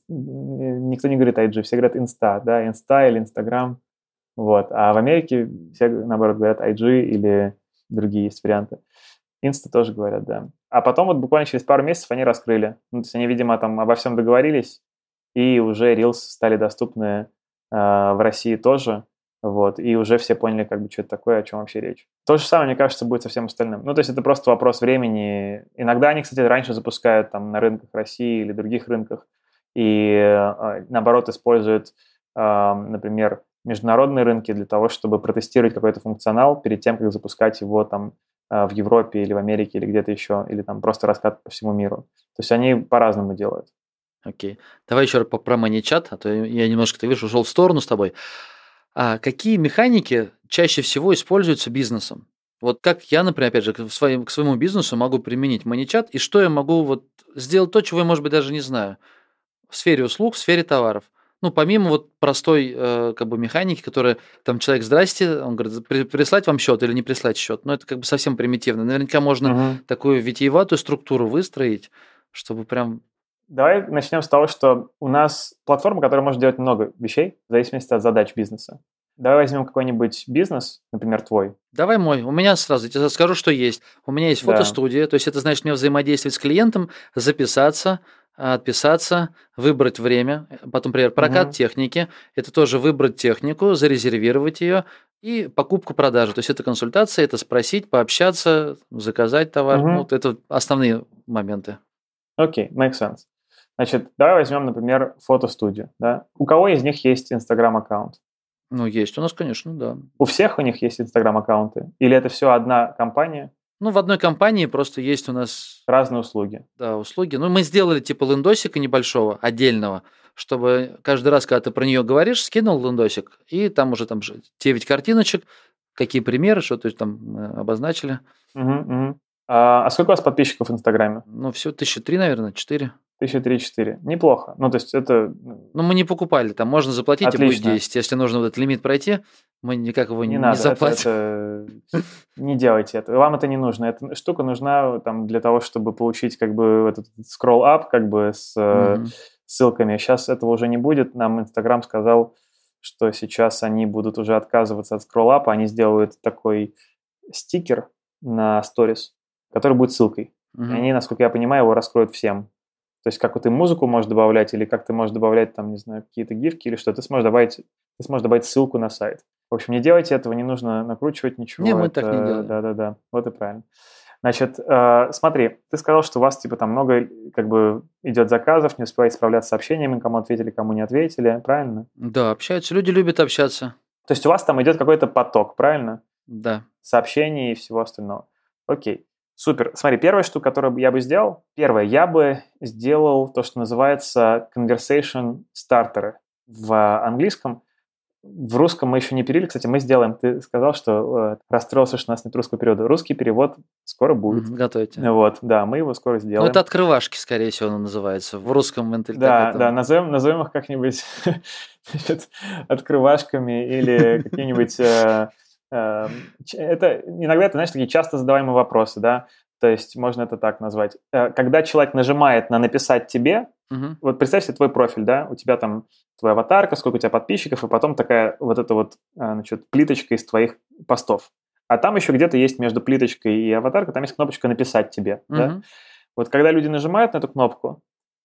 Никто не говорит IG, все говорят Инста, да, Инста или Инстаграм. Вот. А в Америке все, наоборот, говорят IG или другие есть варианты. Инста тоже говорят, да. А потом вот буквально через пару месяцев они раскрыли. Ну, то есть они, видимо, там обо всем договорились, и уже Reels стали доступны в России тоже. Вот, и уже все поняли, как бы, что это такое, о чем вообще речь. То же самое, мне кажется, будет со всем остальным. Ну, то есть это просто вопрос времени. Иногда они, кстати, раньше запускают там на рынках России или других рынках. и, э, наоборот, использует, э, например, международные рынки для того, чтобы протестировать какой-то функционал перед тем, как запускать его там э, в Европе или в Америке или где-то еще, или там просто раскат по всему миру. То есть они по-разному делают. Окей. Давай еще про, про ManyChat, а то я немножко, ты видишь, ушел в сторону с тобой. А какие механики чаще всего используются бизнесом? Вот как я, например, опять же, к, своим, к своему бизнесу могу применить ManyChat, и что я могу вот сделать то, чего я, может быть, даже не знаю в сфере услуг, в сфере товаров. Ну, помимо вот простой э, как бы механики, которая там человек, здрасте, он говорит, прислать вам счет или не прислать счет. Но это как бы совсем примитивно. Наверняка можно угу. такую витиеватую структуру выстроить, чтобы прям Давай начнем с того, что у нас платформа, которая может делать много вещей в зависимости от задач бизнеса. Давай возьмем какой-нибудь бизнес, например, твой. Давай мой. У меня сразу, я тебе скажу, что есть. У меня есть фотостудия, да. то есть это значит мне взаимодействовать с клиентом, записаться, отписаться, выбрать время, потом, например, прокат угу. техники, это тоже выбрать технику, зарезервировать ее и покупку продажи. То есть это консультация, это спросить, пообщаться, заказать товар. Угу. Ну, вот это основные моменты. Окей, okay, makes sense. Значит, давай возьмем, например, фотостудию. Да? У кого из них есть Инстаграм-аккаунт? Ну, есть у нас, конечно, да. У всех у них есть Инстаграм-аккаунты? Или это все одна компания? Ну, в одной компании просто есть у нас... Разные услуги. Да, услуги. Ну, мы сделали типа лендосика небольшого, отдельного, чтобы каждый раз, когда ты про нее говоришь, скинул лендосик, и там уже там 9 картиночек, какие примеры, что то там э, обозначили. Угу, угу. А, а сколько у вас подписчиков в Инстаграме? Ну, все, тысячи три, наверное, четыре. Тысяча три-четыре. Неплохо. Ну, то есть это... Ну, мы не покупали. Там можно заплатить Отлично. и будет 10. Если нужно вот этот лимит пройти, мы никак его не, не, надо, заплатим. Это, это... Не делайте это. Вам это не нужно. Эта штука нужна там для того, чтобы получить как бы этот scroll-up как бы с mm-hmm. ссылками. Сейчас этого уже не будет. Нам Инстаграм сказал, что сейчас они будут уже отказываться от scroll-up. Они сделают такой стикер на сторис, который будет ссылкой. Mm-hmm. И они, насколько я понимаю, его раскроют всем. То есть как вот ты музыку можешь добавлять, или как ты можешь добавлять там, не знаю, какие-то гифки или что, ты сможешь добавить, ты сможешь добавить ссылку на сайт. В общем, не делайте этого, не нужно накручивать ничего. Не, мы это, так не делаем. Да-да-да, вот и правильно. Значит, э, смотри, ты сказал, что у вас типа там много как бы идет заказов, не успеваете справляться с сообщениями, кому ответили, кому не ответили, правильно? Да, общаются, люди любят общаться. То есть у вас там идет какой-то поток, правильно? Да. Сообщений и всего остального. Окей. Супер. Смотри, первая штука, которую я бы сделал, первое, я бы сделал то, что называется conversation starter в английском. В русском мы еще не перевели, кстати, мы сделаем. Ты сказал, что э, расстроился, что у нас нет русского перевода. Русский перевод скоро будет. Готовите. Вот, да, мы его скоро сделаем. Ну, это открывашки, скорее всего, оно называется. В русском менталитете. Да, да, назовем, назовем их как-нибудь [laughs] открывашками или какие-нибудь э, это иногда, ты знаешь, такие часто задаваемые вопросы, да, то есть можно это так назвать. Э, когда человек нажимает на «написать тебе», угу. вот представь себе твой профиль, да, у тебя там твоя аватарка, сколько у тебя подписчиков, и потом такая вот эта вот, э, значит, плиточка из твоих постов. А там еще где-то есть между плиточкой и аватаркой, там есть кнопочка «написать тебе», угу. да. Вот когда люди нажимают на эту кнопку,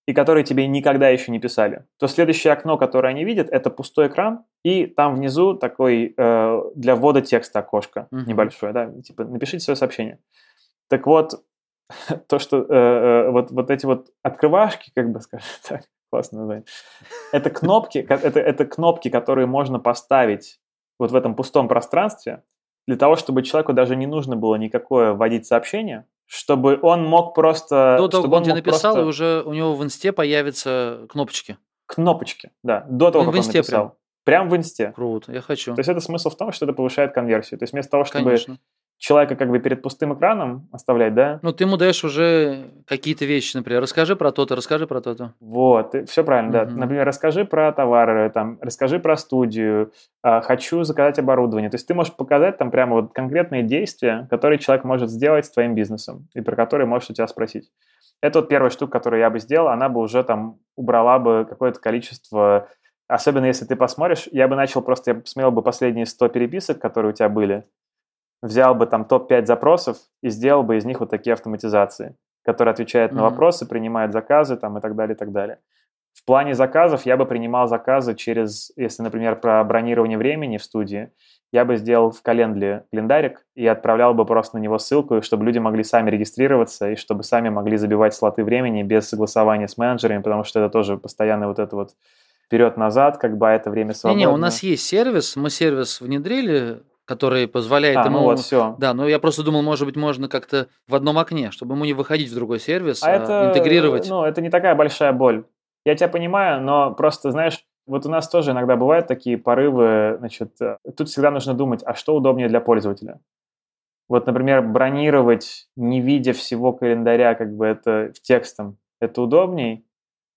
и которые тебе никогда еще не писали, то следующее окно, которое они видят, это пустой экран, и там внизу такой э, для ввода текста окошко uh-huh. небольшое, да, типа напишите свое сообщение. Так вот, [laughs] то, что э, э, вот, вот эти вот открывашки, как бы [laughs] скажем так, классно название, это кнопки, это, это кнопки, которые можно поставить вот в этом пустом пространстве, для того, чтобы человеку даже не нужно было никакое вводить сообщение, чтобы он мог просто... До того, как он тебе написал, просто... уже у него в инсте появятся кнопочки. Кнопочки, да. До того, он как он написал. Прям. Прям в инсте. Круто, я хочу. То есть это смысл в том, что это повышает конверсию. То есть вместо того, чтобы Конечно человека как бы перед пустым экраном оставлять, да? Ну, ты ему даешь уже какие-то вещи, например, расскажи про то-то, расскажи про то-то. Вот, все правильно, да. Например, расскажи про товары, там, расскажи про студию, э, хочу заказать оборудование. То есть ты можешь показать там прямо вот конкретные действия, которые человек может сделать с твоим бизнесом и про которые можешь у тебя спросить. Это вот первая штука, которую я бы сделал, она бы уже там убрала бы какое-то количество Особенно если ты посмотришь, я бы начал просто, я посмотрел бы последние 100 переписок, которые у тебя были, взял бы там топ-5 запросов и сделал бы из них вот такие автоматизации, которые отвечают mm-hmm. на вопросы, принимают заказы там и так далее, и так далее. В плане заказов я бы принимал заказы через, если, например, про бронирование времени в студии, я бы сделал в календаре календарик и отправлял бы просто на него ссылку, чтобы люди могли сами регистрироваться и чтобы сами могли забивать слоты времени без согласования с менеджерами, потому что это тоже постоянно вот это вот вперед-назад, как бы а это время свободно. Не-не, у нас есть сервис, мы сервис внедрили, который позволяет а, ему... ну вот, все. Да, но я просто думал, может быть, можно как-то в одном окне, чтобы ему не выходить в другой сервис, А а это, интегрировать. ну, это не такая большая боль. Я тебя понимаю, но просто, знаешь, вот у нас тоже иногда бывают такие порывы, значит, э, тут всегда нужно думать, а что удобнее для пользователя? Вот, например, бронировать, не видя всего календаря, как бы это в текстом, это удобней.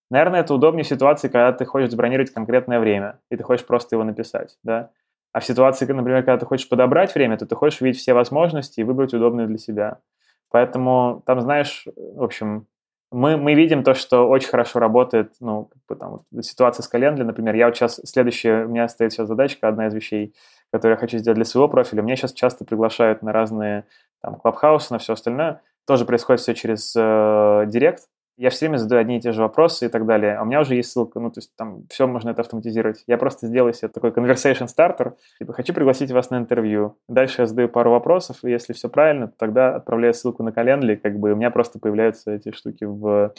Наверное, это удобнее в ситуации, когда ты хочешь забронировать конкретное время, и ты хочешь просто его написать, да? А в ситуации, например, когда ты хочешь подобрать время, то ты хочешь увидеть все возможности и выбрать удобное для себя. Поэтому там, знаешь, в общем, мы, мы видим то, что очень хорошо работает, ну, там, вот, ситуация с календарем, например. Я вот сейчас, следующая, у меня стоит сейчас задачка, одна из вещей, которую я хочу сделать для своего профиля. Меня сейчас часто приглашают на разные там клабхаусы, на все остальное. Тоже происходит все через э, директ, я все время задаю одни и те же вопросы и так далее. А у меня уже есть ссылка, ну, то есть там все можно это автоматизировать. Я просто сделаю себе такой conversation starter, типа, хочу пригласить вас на интервью. Дальше я задаю пару вопросов, и если все правильно, то тогда отправляю ссылку на календарь, как бы у меня просто появляются эти штуки в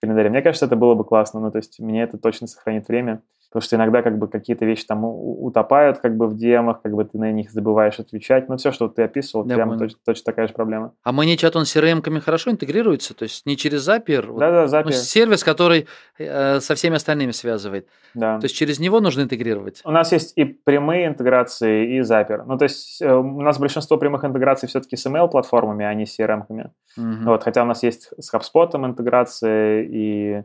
календаре. Мне кажется, это было бы классно, ну, то есть мне это точно сохранит время. Потому что иногда как бы какие-то вещи там утопают как бы в демах, как бы ты на них забываешь отвечать. Ну, все, что ты описывал, Я прямо понял. точно, точно такая же проблема. А ManyChat, он с CRM-ками хорошо интегрируется? То есть не через Zapier? Да-да, ну, Zapier, сервис, который э, со всеми остальными связывает. да. То есть через него нужно интегрировать? У нас есть и прямые интеграции, и Zapier. Ну, то есть э, у нас большинство прямых интеграций все-таки с email-платформами, а не с CRM-ками. Мгм. Вот, хотя у нас есть с HubSpot интеграции и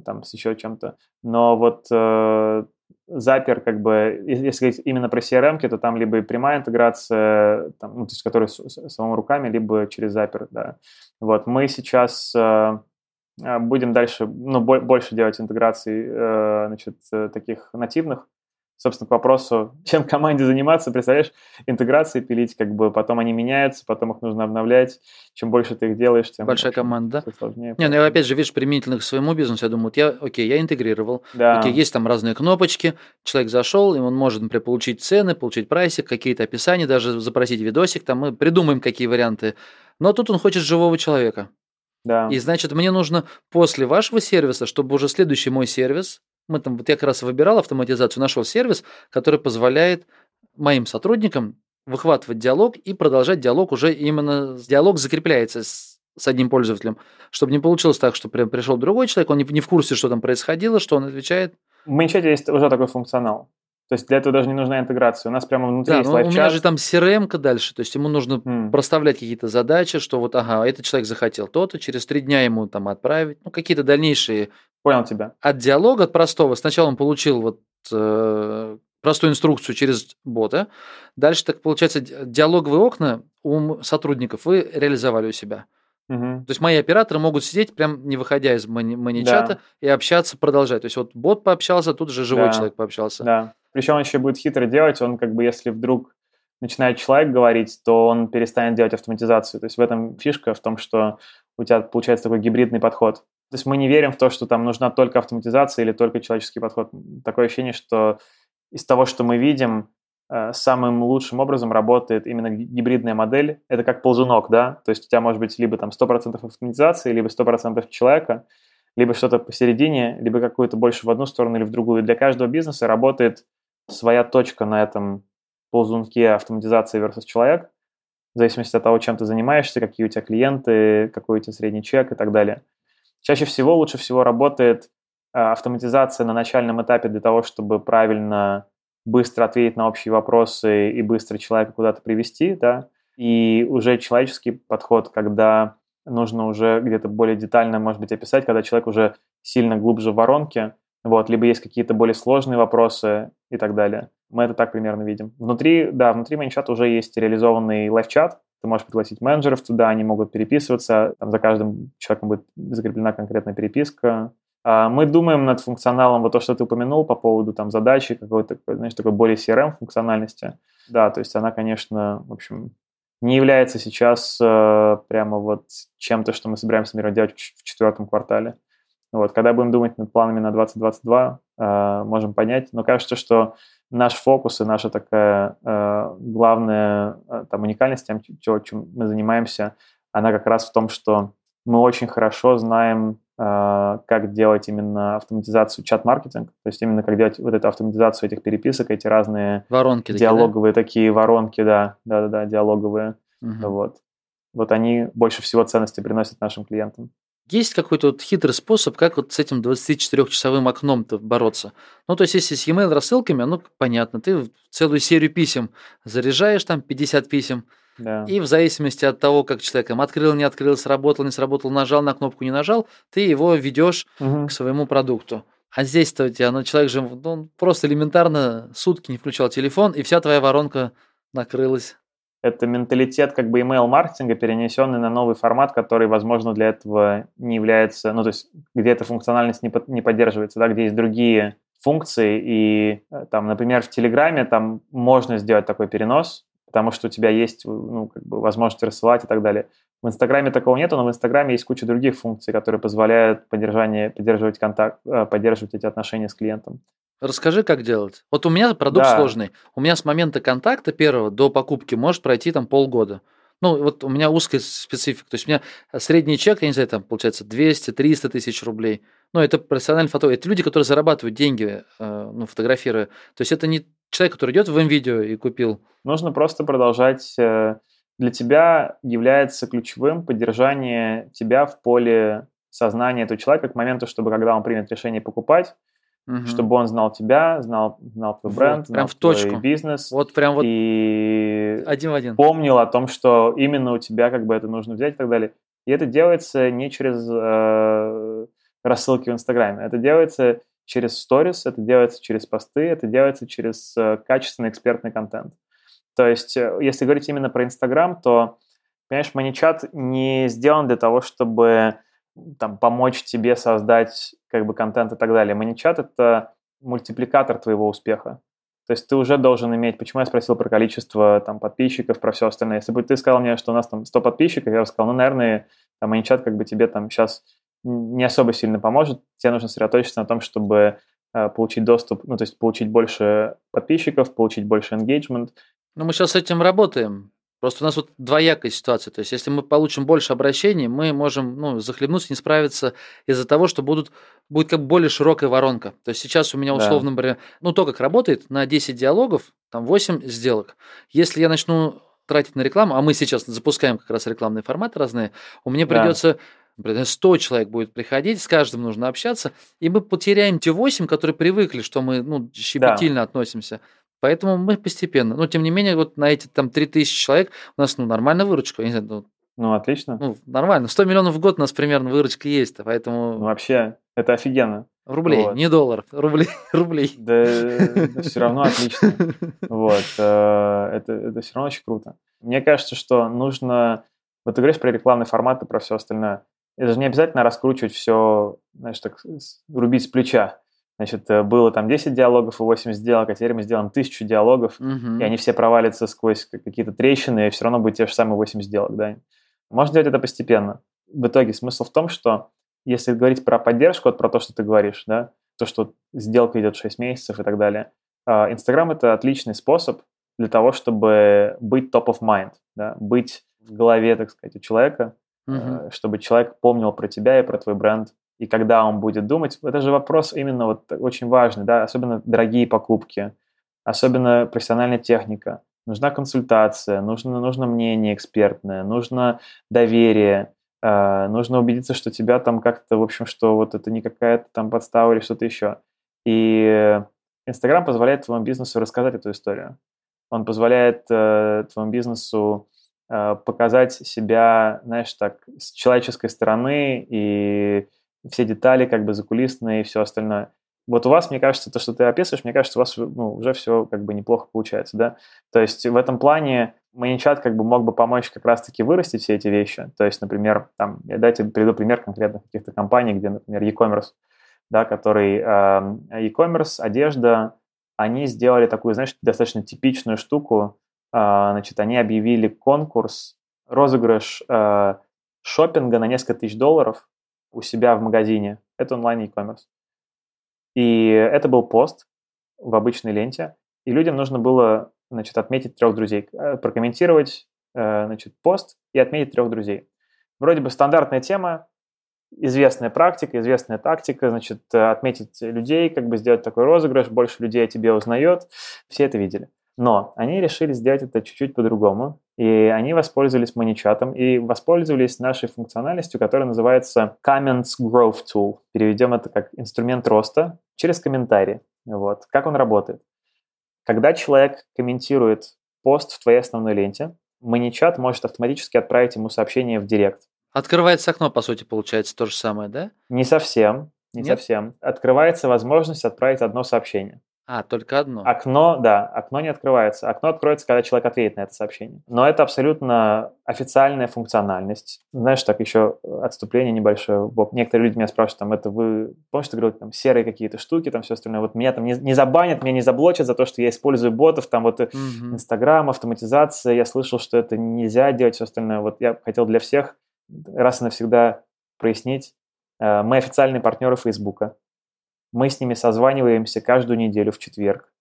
там с еще чем-то. Но вот э, Zapier, как бы, если говорить именно про CRM, то там либо и прямая интеграция, там, ну, то есть, которая с, с- самому руками, либо через Zapier, да. Вот, мы сейчас э, э, будем дальше, ну, бо- больше делать интеграций, э, значит, э, таких нативных. Собственно, к вопросу, [laughs] чем команде заниматься, представляешь, интеграции пилить, как бы потом они меняются, потом их нужно обновлять. Чем больше ты их делаешь, тем Большая команда, да? сложнее. Не, ну опять же, видишь, применительно к своему бизнесу, я думаю, вот я, окей, я интегрировал, Да. окей, есть там разные кнопочки, человек зашел, и он может, например, получить цены, получить прайсик, какие-то описания, даже запросить видосик, там мы придумаем какие варианты. Но тут он хочет живого человека. да. И значит, мне нужно после вашего сервиса, чтобы уже следующий мой сервис, мы там, вот я как раз выбирал автоматизацию, нашел сервис, который позволяет моим сотрудникам выхватывать диалог и продолжать диалог уже именно, диалог закрепляется с, с одним пользователем, чтобы не получилось так, что прям пришел другой человек, он не, не в курсе, что там происходило, что он отвечает. В ManyChat есть уже такой функционал. То есть для этого даже не нужна интеграция. У нас прямо внутри Да, есть но у меня лайфчат. же там crm дальше, то есть ему нужно М, проставлять какие-то задачи, что вот, ага, этот человек захотел то-то, через три дня ему там отправить, ну, какие-то дальнейшие Понял тебя. от диалога, от простого. Сначала он получил вот э, простую инструкцию через бота. Дальше, так получается, ди- диалоговые окна у сотрудников вы реализовали у себя. Мгм. То есть мои операторы могут сидеть, прям не выходя из мани- маничата, Да. и общаться, продолжать. То есть вот бот пообщался, тут же живой Да. человек пообщался. Да. Причем он еще будет хитро делать, он как бы, если вдруг начинает человек говорить, то он перестанет делать автоматизацию. То есть в этом фишка, в том, что у тебя получается такой гибридный подход. То есть мы не верим в то, что там нужна только автоматизация или только человеческий подход. Такое ощущение, что из того, что мы видим, э, самым лучшим образом работает именно ги- гибридная модель. Это как ползунок, да? То есть у тебя может быть либо там 100% автоматизации, либо 100% человека, либо что-то посередине, либо какую-то больше в одну сторону или в другую. Для каждого бизнеса работает своя точка на этом ползунке автоматизации versus человек, в зависимости от того, чем ты занимаешься, какие у тебя клиенты, какой у тебя средний чек и так далее. Чаще всего, лучше всего работает э, автоматизация на начальном этапе для того, чтобы правильно, быстро ответить на общие вопросы и быстро человека куда-то привести, да, и уже человеческий подход, когда нужно уже где-то более детально, может быть, описать, когда человек уже сильно глубже в воронке, вот, либо есть какие-то более сложные вопросы и так далее. Мы это так примерно видим. Внутри, да, внутри ManyChat уже есть реализованный лайв-чат, ты можешь пригласить менеджеров туда, они могут переписываться, там за каждым человеком будет закреплена конкретная переписка. А Мы думаем над функционалом, вот то, что ты упомянул по поводу там задачи, какой-то, знаешь, такой более CRM функциональности. Да, то есть она, конечно, в общем, не является сейчас э, прямо вот чем-то, что мы собираемся, например, делать в четвертом квартале. Вот, когда будем думать над планами на 2022, э, можем понять. Но кажется, что наш фокус и наша такая э, главная э, там, уникальность тем, чем мы занимаемся, она как раз в том, что мы очень хорошо знаем, э, как делать именно автоматизацию чат-маркетинг, то есть именно как делать вот эту автоматизацию этих переписок, эти разные воронки диалоговые такие, да? такие воронки, да, да, да, да, диалоговые, угу. вот. Вот они больше всего ценности приносят нашим клиентам. Есть какой-то вот хитрый способ, как вот с этим 24-часовым окном-то бороться? Ну, то есть, если с e-mail рассылками, ну, понятно, ты целую серию писем заряжаешь, там 50 писем, да. и в зависимости от того, как человек там открыл, не открыл, сработал, не сработал, нажал на кнопку, не нажал, ты его ведешь угу. к своему продукту. А здесь-то у тебя, ну, человек же ну, просто элементарно сутки не включал телефон, и вся твоя воронка накрылась это менталитет как бы email-маркетинга, перенесенный на новый формат, который, возможно, для этого не является, ну, то есть где эта функциональность не, под, не поддерживается, да, где есть другие функции, и э, там, например, в Телеграме там можно сделать такой перенос, потому что у тебя есть ну, как бы возможность рассылать и так далее. В Инстаграме такого нету, но в Инстаграме есть куча других функций, которые позволяют поддержание, поддерживать контакт, э, поддерживать эти отношения с клиентом. Расскажи, как делать. Вот у меня продукт да. сложный. У меня с момента контакта первого до покупки может пройти там полгода. Ну, вот у меня узкая специфика. То есть у меня средний чек, я не знаю, там получается 200-300 тысяч рублей. Ну, это профессиональный фотограф. Это люди, которые зарабатывают деньги, э, ну, фотографируя. То есть это не человек, который идет в М-видео и купил. Нужно просто продолжать. Э, для тебя является ключевым поддержание тебя в поле сознания этого человека к моменту, чтобы когда он примет решение покупать, угу. чтобы он знал тебя, знал, знал твой бренд, вот, знал прям в твой точку. бизнес. Вот прям вот и один в один. помнил о том, что именно у тебя как бы это нужно взять и так далее. И это делается не через э, рассылки в Инстаграме, это делается через сторис, это делается через посты, это делается через э, качественный экспертный контент. То есть, э, если говорить именно про Инстаграм, то, понимаешь, маничат не сделан для того, чтобы там, помочь тебе создать как бы контент и так далее. Маничат – это мультипликатор твоего успеха. То есть ты уже должен иметь, почему я спросил про количество там, подписчиков, про все остальное. Если бы ты сказал мне, что у нас там 100 подписчиков, я бы сказал, ну, наверное, там, маничат как бы тебе там сейчас не особо сильно поможет. Тебе нужно сосредоточиться на том, чтобы э, получить доступ, ну, то есть получить больше подписчиков, получить больше engagement. Ну, мы сейчас с этим работаем. Просто у нас вот двоякая ситуация. То есть, если мы получим больше обращений, мы можем ну, захлебнуться, не справиться из-за того, что будут, будет как более широкая воронка. То есть, сейчас у меня условно, да. например, ну, то, как работает, на 10 диалогов, там 8 сделок. Если я начну тратить на рекламу, а мы сейчас запускаем как раз рекламные форматы разные, у меня придется Например, 100 человек будет приходить, с каждым нужно общаться, и мы потеряем те 8, которые привыкли, что мы ну, щепетильно да. относимся. Поэтому мы постепенно. Но тем не менее, вот на эти там 3000 человек у нас ну, нормальная выручка. Я не знаю, ну, ну, отлично. Ну, нормально. 100 миллионов в год у нас примерно выручка есть, поэтому... Ну, вообще, это офигенно. Рублей, вот. не долларов, [laughs] рублей. рублей. Да, все равно отлично. Вот, э, это, это все равно очень круто. Мне кажется, что нужно... Вот ты говоришь про рекламный формат и про все остальное. Это же не обязательно раскручивать все, знаешь, так, рубить с плеча. Значит, э, было там 10 диалогов и 8 сделок, а теперь мы сделаем тысячу диалогов, угу. и они все провалятся сквозь какие-то трещины, и все равно будет те же самые 8 сделок, да. Можно делать это постепенно. В итоге смысл в том, что если говорить про поддержку, вот про то, что ты говоришь, да, то, что сделка идет 6 месяцев и так далее, а, Инстаграм – это отличный способ для того, чтобы быть top of mind, да, быть в голове, так сказать, у человека, угу. чтобы человек помнил про тебя и про твой бренд и когда он будет думать, это же вопрос именно вот очень важный, да, особенно дорогие покупки, особенно профессиональная техника. Нужна консультация, нужно, нужно мнение экспертное, нужно доверие, э, нужно убедиться, что тебя там как-то, в общем, что вот это не какая-то там подстава или что-то еще. И Инстаграм позволяет твоему бизнесу рассказать эту историю. Он позволяет э, твоему бизнесу э, показать себя, знаешь, так, с человеческой стороны и все детали как бы закулисные и все остальное. Вот у вас, мне кажется, то, что ты описываешь, мне кажется, у вас ну, уже все как бы неплохо получается, да? То есть в этом плане ManyChat как бы мог бы помочь как раз-таки вырастить все эти вещи. То есть, например, там, я дайте приведу пример конкретных каких-то компаний, где, например, e-commerce, да, который э, e-commerce, одежда, они сделали такую, знаешь, достаточно типичную штуку. Э, значит, они объявили конкурс, розыгрыш э, шопинга на несколько тысяч долларов у себя в магазине. Это онлайн e-commerce. И это был пост в обычной ленте, и людям нужно было, значит, отметить трех друзей, э, прокомментировать, э, значит, пост и отметить трех друзей. Вроде бы стандартная тема, известная практика, известная тактика, значит, отметить людей, как бы сделать такой розыгрыш, больше людей о тебе узнает, все это видели. Но они решили сделать это чуть-чуть по-другому, и они воспользовались маничатом и воспользовались нашей функциональностью, которая называется Comments Growth Tool. Переведем это как инструмент роста через комментарии. Вот. Как он работает? Когда человек комментирует пост в твоей основной ленте, маничат может автоматически отправить ему сообщение в директ. Открывается окно, по сути, получается то же самое, да? Не совсем, не Нет? совсем. Открывается возможность отправить одно сообщение. А, только одно. Окно, да, окно не открывается. Окно откроется, когда человек ответит на это сообщение. Но это абсолютно официальная функциональность. Знаешь, так еще отступление небольшое. Некоторые люди меня спрашивают, там, это вы, помнишь, ты говорил, там, серые какие-то штуки, там, все остальное. Вот меня там не, не забанят, меня не заблочат за то, что я использую ботов, там, вот Инстаграм, автоматизация. Я слышал, что это нельзя делать, все остальное. Вот я хотел для всех раз и навсегда прояснить. Э, мы официальные партнеры Фейсбука. Мы с ними созваниваемся каждую неделю в четверг.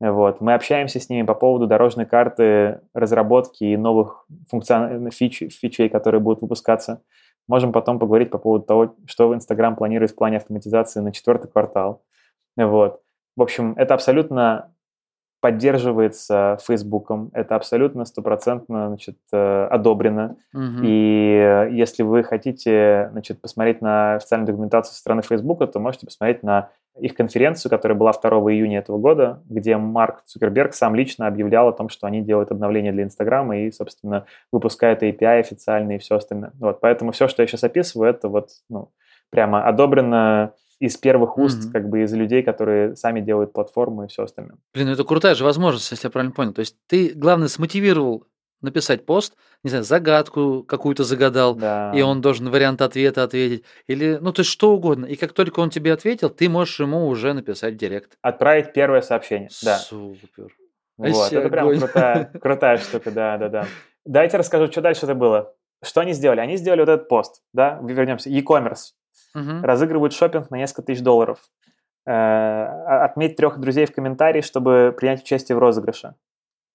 Вот. Мы общаемся с ними по поводу дорожной карты, разработки и новых функцион... фич, фичей, которые будут выпускаться. Можем потом поговорить по поводу того, что Instagram планирует в плане автоматизации на четвертый квартал. Вот. В общем, это абсолютно поддерживается Фейсбуком, это абсолютно стопроцентно значит, э, одобрено. Угу. И если вы хотите значит, посмотреть на официальную документацию со стороны Фейсбука, то можете посмотреть на их конференцию, которая была 2 июня этого года, где Марк Цукерберг сам лично объявлял о том, что они делают обновление для Инстаграма и, собственно, выпускают API официальные и все остальное. Вот, поэтому все, что я сейчас описываю, это вот ну, прямо одобрено из первых уст, mm-hmm. как бы из людей, которые сами делают платформу и все остальное. Блин, ну это крутая же возможность, если я правильно понял. То есть ты, главное, смотивировал написать пост, не знаю, загадку какую-то загадал, да. и он должен вариант ответа ответить, или, ну, то есть что угодно. И как только он тебе ответил, ты можешь ему уже написать в директ. Отправить первое сообщение, да. Супер. Вот, это прям крутая, крутая штука, да, да, да. Дайте расскажу, что дальше это было. Что они сделали? Они сделали вот этот пост, да, вернемся, e-commerce угу. разыгрывают шопинг на несколько тысяч долларов. Э, отметь трех друзей в комментарии, чтобы принять участие в розыгрыше.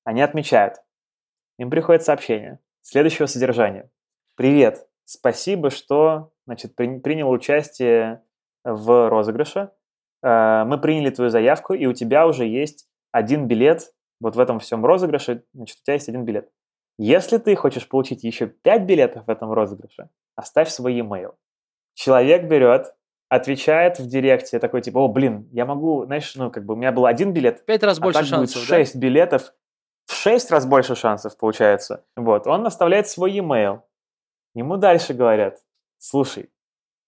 Они отмечают. Им приходит сообщение следующего содержания. Привет, спасибо, что значит, при, принял участие в розыгрыше. Э, мы приняли твою заявку, и у тебя уже есть один билет вот в этом всем розыгрыше, значит, у тебя есть один билет. Если ты хочешь получить еще пять билетов в этом розыгрыше, оставь свой e-mail. Человек берет, отвечает в директе, такой типа, о, блин, я могу, знаешь, ну, как бы у меня был один билет. Пять раз а больше так шансов, будет шесть да? билетов, в шесть раз больше шансов получается. Вот, он оставляет свой e-mail. Ему дальше говорят, слушай,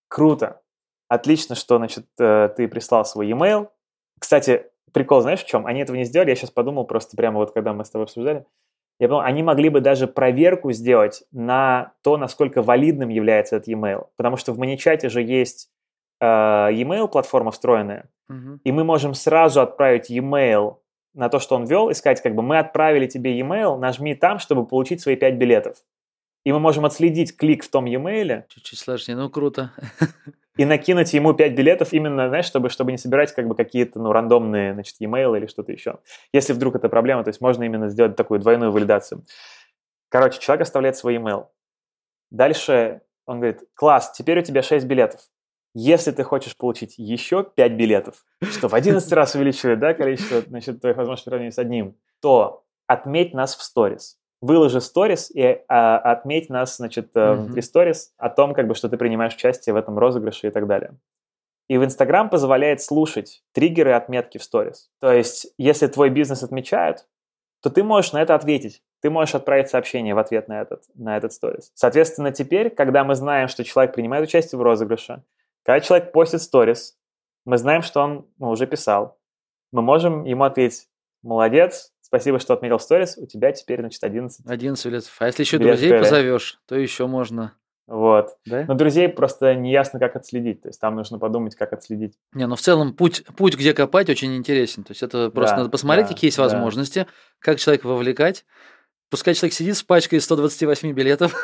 круто, отлично, что, значит, э, ты прислал свой e-mail. Кстати, прикол, знаешь, в чем? Они этого не сделали, я сейчас подумал просто прямо вот, когда мы с тобой обсуждали. Я подумал, они могли бы даже проверку сделать на то, насколько валидным является этот e-mail. Потому что в ManyChat же есть э, e-mail платформа встроенная, угу. и мы можем сразу отправить e-mail на то, что он вел, и сказать, как бы мы отправили тебе e-mail, нажми там, чтобы получить свои 5 билетов. И мы можем отследить клик в том e-mail. Чуть-чуть сложнее, ну круто. [laughs] и накинуть ему 5 билетов именно, знаешь, чтобы, чтобы не собирать как бы какие-то, ну, рандомные, значит, e-mail или что-то еще. Если вдруг это проблема, то есть можно именно сделать такую двойную валидацию. Короче, человек оставляет свой email. Дальше он говорит, класс, теперь у тебя 6 билетов. Если ты хочешь получить еще 5 билетов, что в 11 раз увеличивает да, количество значит, твоих возможностей сравнения с одним, то отметь нас в сторис выложи сторис и а, отметь нас, значит, mm-hmm. внутри сторис о том, как бы, что ты принимаешь участие в этом розыгрыше и так далее. И в Инстаграм позволяет слушать триггеры и отметки в сторис. То есть, если твой бизнес отмечают, то ты можешь на это ответить. Ты можешь отправить сообщение в ответ на этот, на этот сторис. Соответственно, теперь, когда мы знаем, что человек принимает участие в розыгрыше, когда человек постит сторис, мы знаем, что он ну, уже писал, мы можем ему ответить, молодец, Спасибо, что отметил сторис. У тебя теперь, значит, 11. 11 билетов. А если еще друзей позовешь, то еще можно. Вот. Да? Но друзей просто не ясно, как отследить. То есть там нужно подумать, как отследить. Не, ну в целом путь, путь где копать, очень интересен. То есть это просто да, надо посмотреть, да, какие есть да. возможности, как человека вовлекать. Пускай человек сидит с пачкой 128 билетов.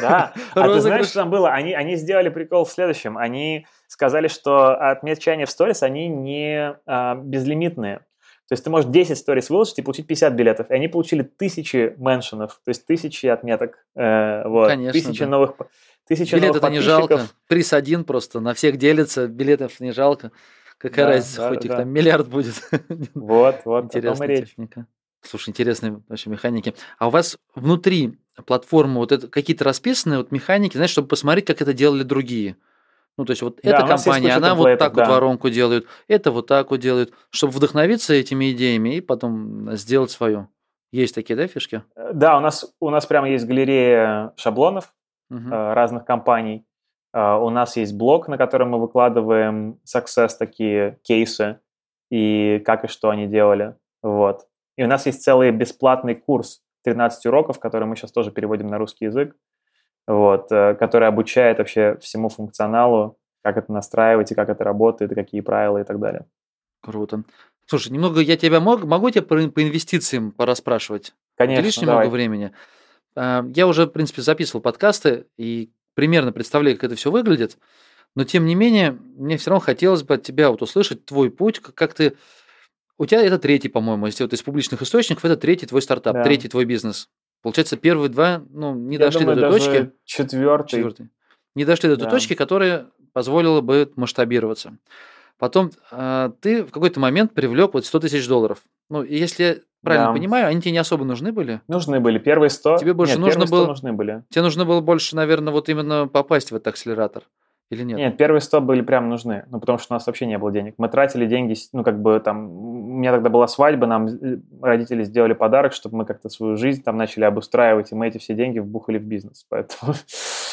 Да. А ты [laughs] знаешь, что там было? Они, они сделали прикол в следующем. Они сказали, что отмечания в сторис, они не а, безлимитные. То есть ты можешь 10 сторис выложить и получить 50 билетов. И они получили тысячи меншенов, то есть тысячи отметок. Э, вот, Конечно, тысячи да. новых тысячи Билет новых это не жалко. Приз один просто, на всех делится, билетов не жалко. Какая Да, разница, да, хоть их да. там миллиард будет. [laughs] Вот, вот, Интересная техника. Слушай, интересные вообще механики. А у вас внутри платформы вот это какие-то расписанные вот механики, знаешь, чтобы посмотреть, как это делали другие? Ну, то есть вот Да, эта компания, она вот так вот да. воронку делает, это вот так вот делает, чтобы вдохновиться этими идеями и потом сделать свою. Есть такие, да, фишки? Да, у нас, у нас прямо есть галерея шаблонов э, разных компаний. Э, У нас есть блог, на котором мы выкладываем success такие кейсы и как и что они делали. Вот. И у нас есть целый бесплатный курс 13 уроков, который мы сейчас тоже переводим на русский язык, вот, э, который обучает вообще всему функционалу, как это настраивать и как это работает, и какие правила и так далее. Круто. Слушай, немного я тебя мог, могу тебя по, по инвестициям порасспрашивать? Конечно, Уделишь давай. немного времени? А, Я уже, в принципе, записывал подкасты и примерно представляю, как это все выглядит. Но, тем не менее, мне все равно хотелось бы от тебя вот услышать твой путь, как ты... У тебя это третий, по-моему, если вот из публичных источников, это третий твой стартап, Да. третий твой бизнес. Получается, первые два, ну, не Я дошли думаю, до той точки, Четвертый. четвертый, не дошли до той Да. точки, которая позволила бы масштабироваться. Потом а, ты в какой-то момент привлек вот 100 тысяч долларов. Ну, и если я правильно Да. понимаю, они тебе не особо нужны были. Нужны были первые 100. Тебе больше Нет, нужно первые 100 было- нужны были. Тебе нужно было больше, наверное, вот именно попасть в этот акселератор. Или нет? Нет, первые 100 были прям нужны, ну, потому что у нас вообще не было денег. Мы тратили деньги, ну, как бы там, у меня тогда была свадьба, нам э, родители сделали подарок, чтобы мы как-то свою жизнь там начали обустраивать, и мы эти все деньги вбухали в бизнес, поэтому... [laughs]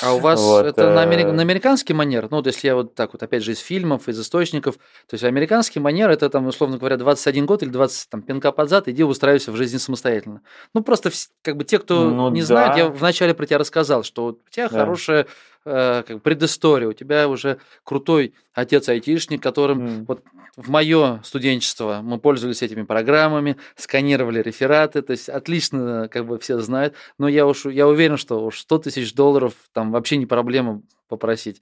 А у вас [laughs] Вот, это на, амери- э, на американский манер? Ну, вот если я вот так вот, опять же, из фильмов, из источников, то есть американский манер, это там, условно говоря, 21 год или 20 там, пинка под зад, иди устраивайся в жизни самостоятельно. Ну, просто как бы те, кто Ну не да. знает, я вначале про тебя рассказал, что у тебя Да. хорошая э, как бы предыстория, у тебя уже крутой отец-айтишник, которым М. вот в мое студенчество мы пользовались этими программами, сканировали рефераты, то есть отлично как бы все знают, но я уж я уверен, что уж 100 тысяч долларов там вообще не проблема попросить.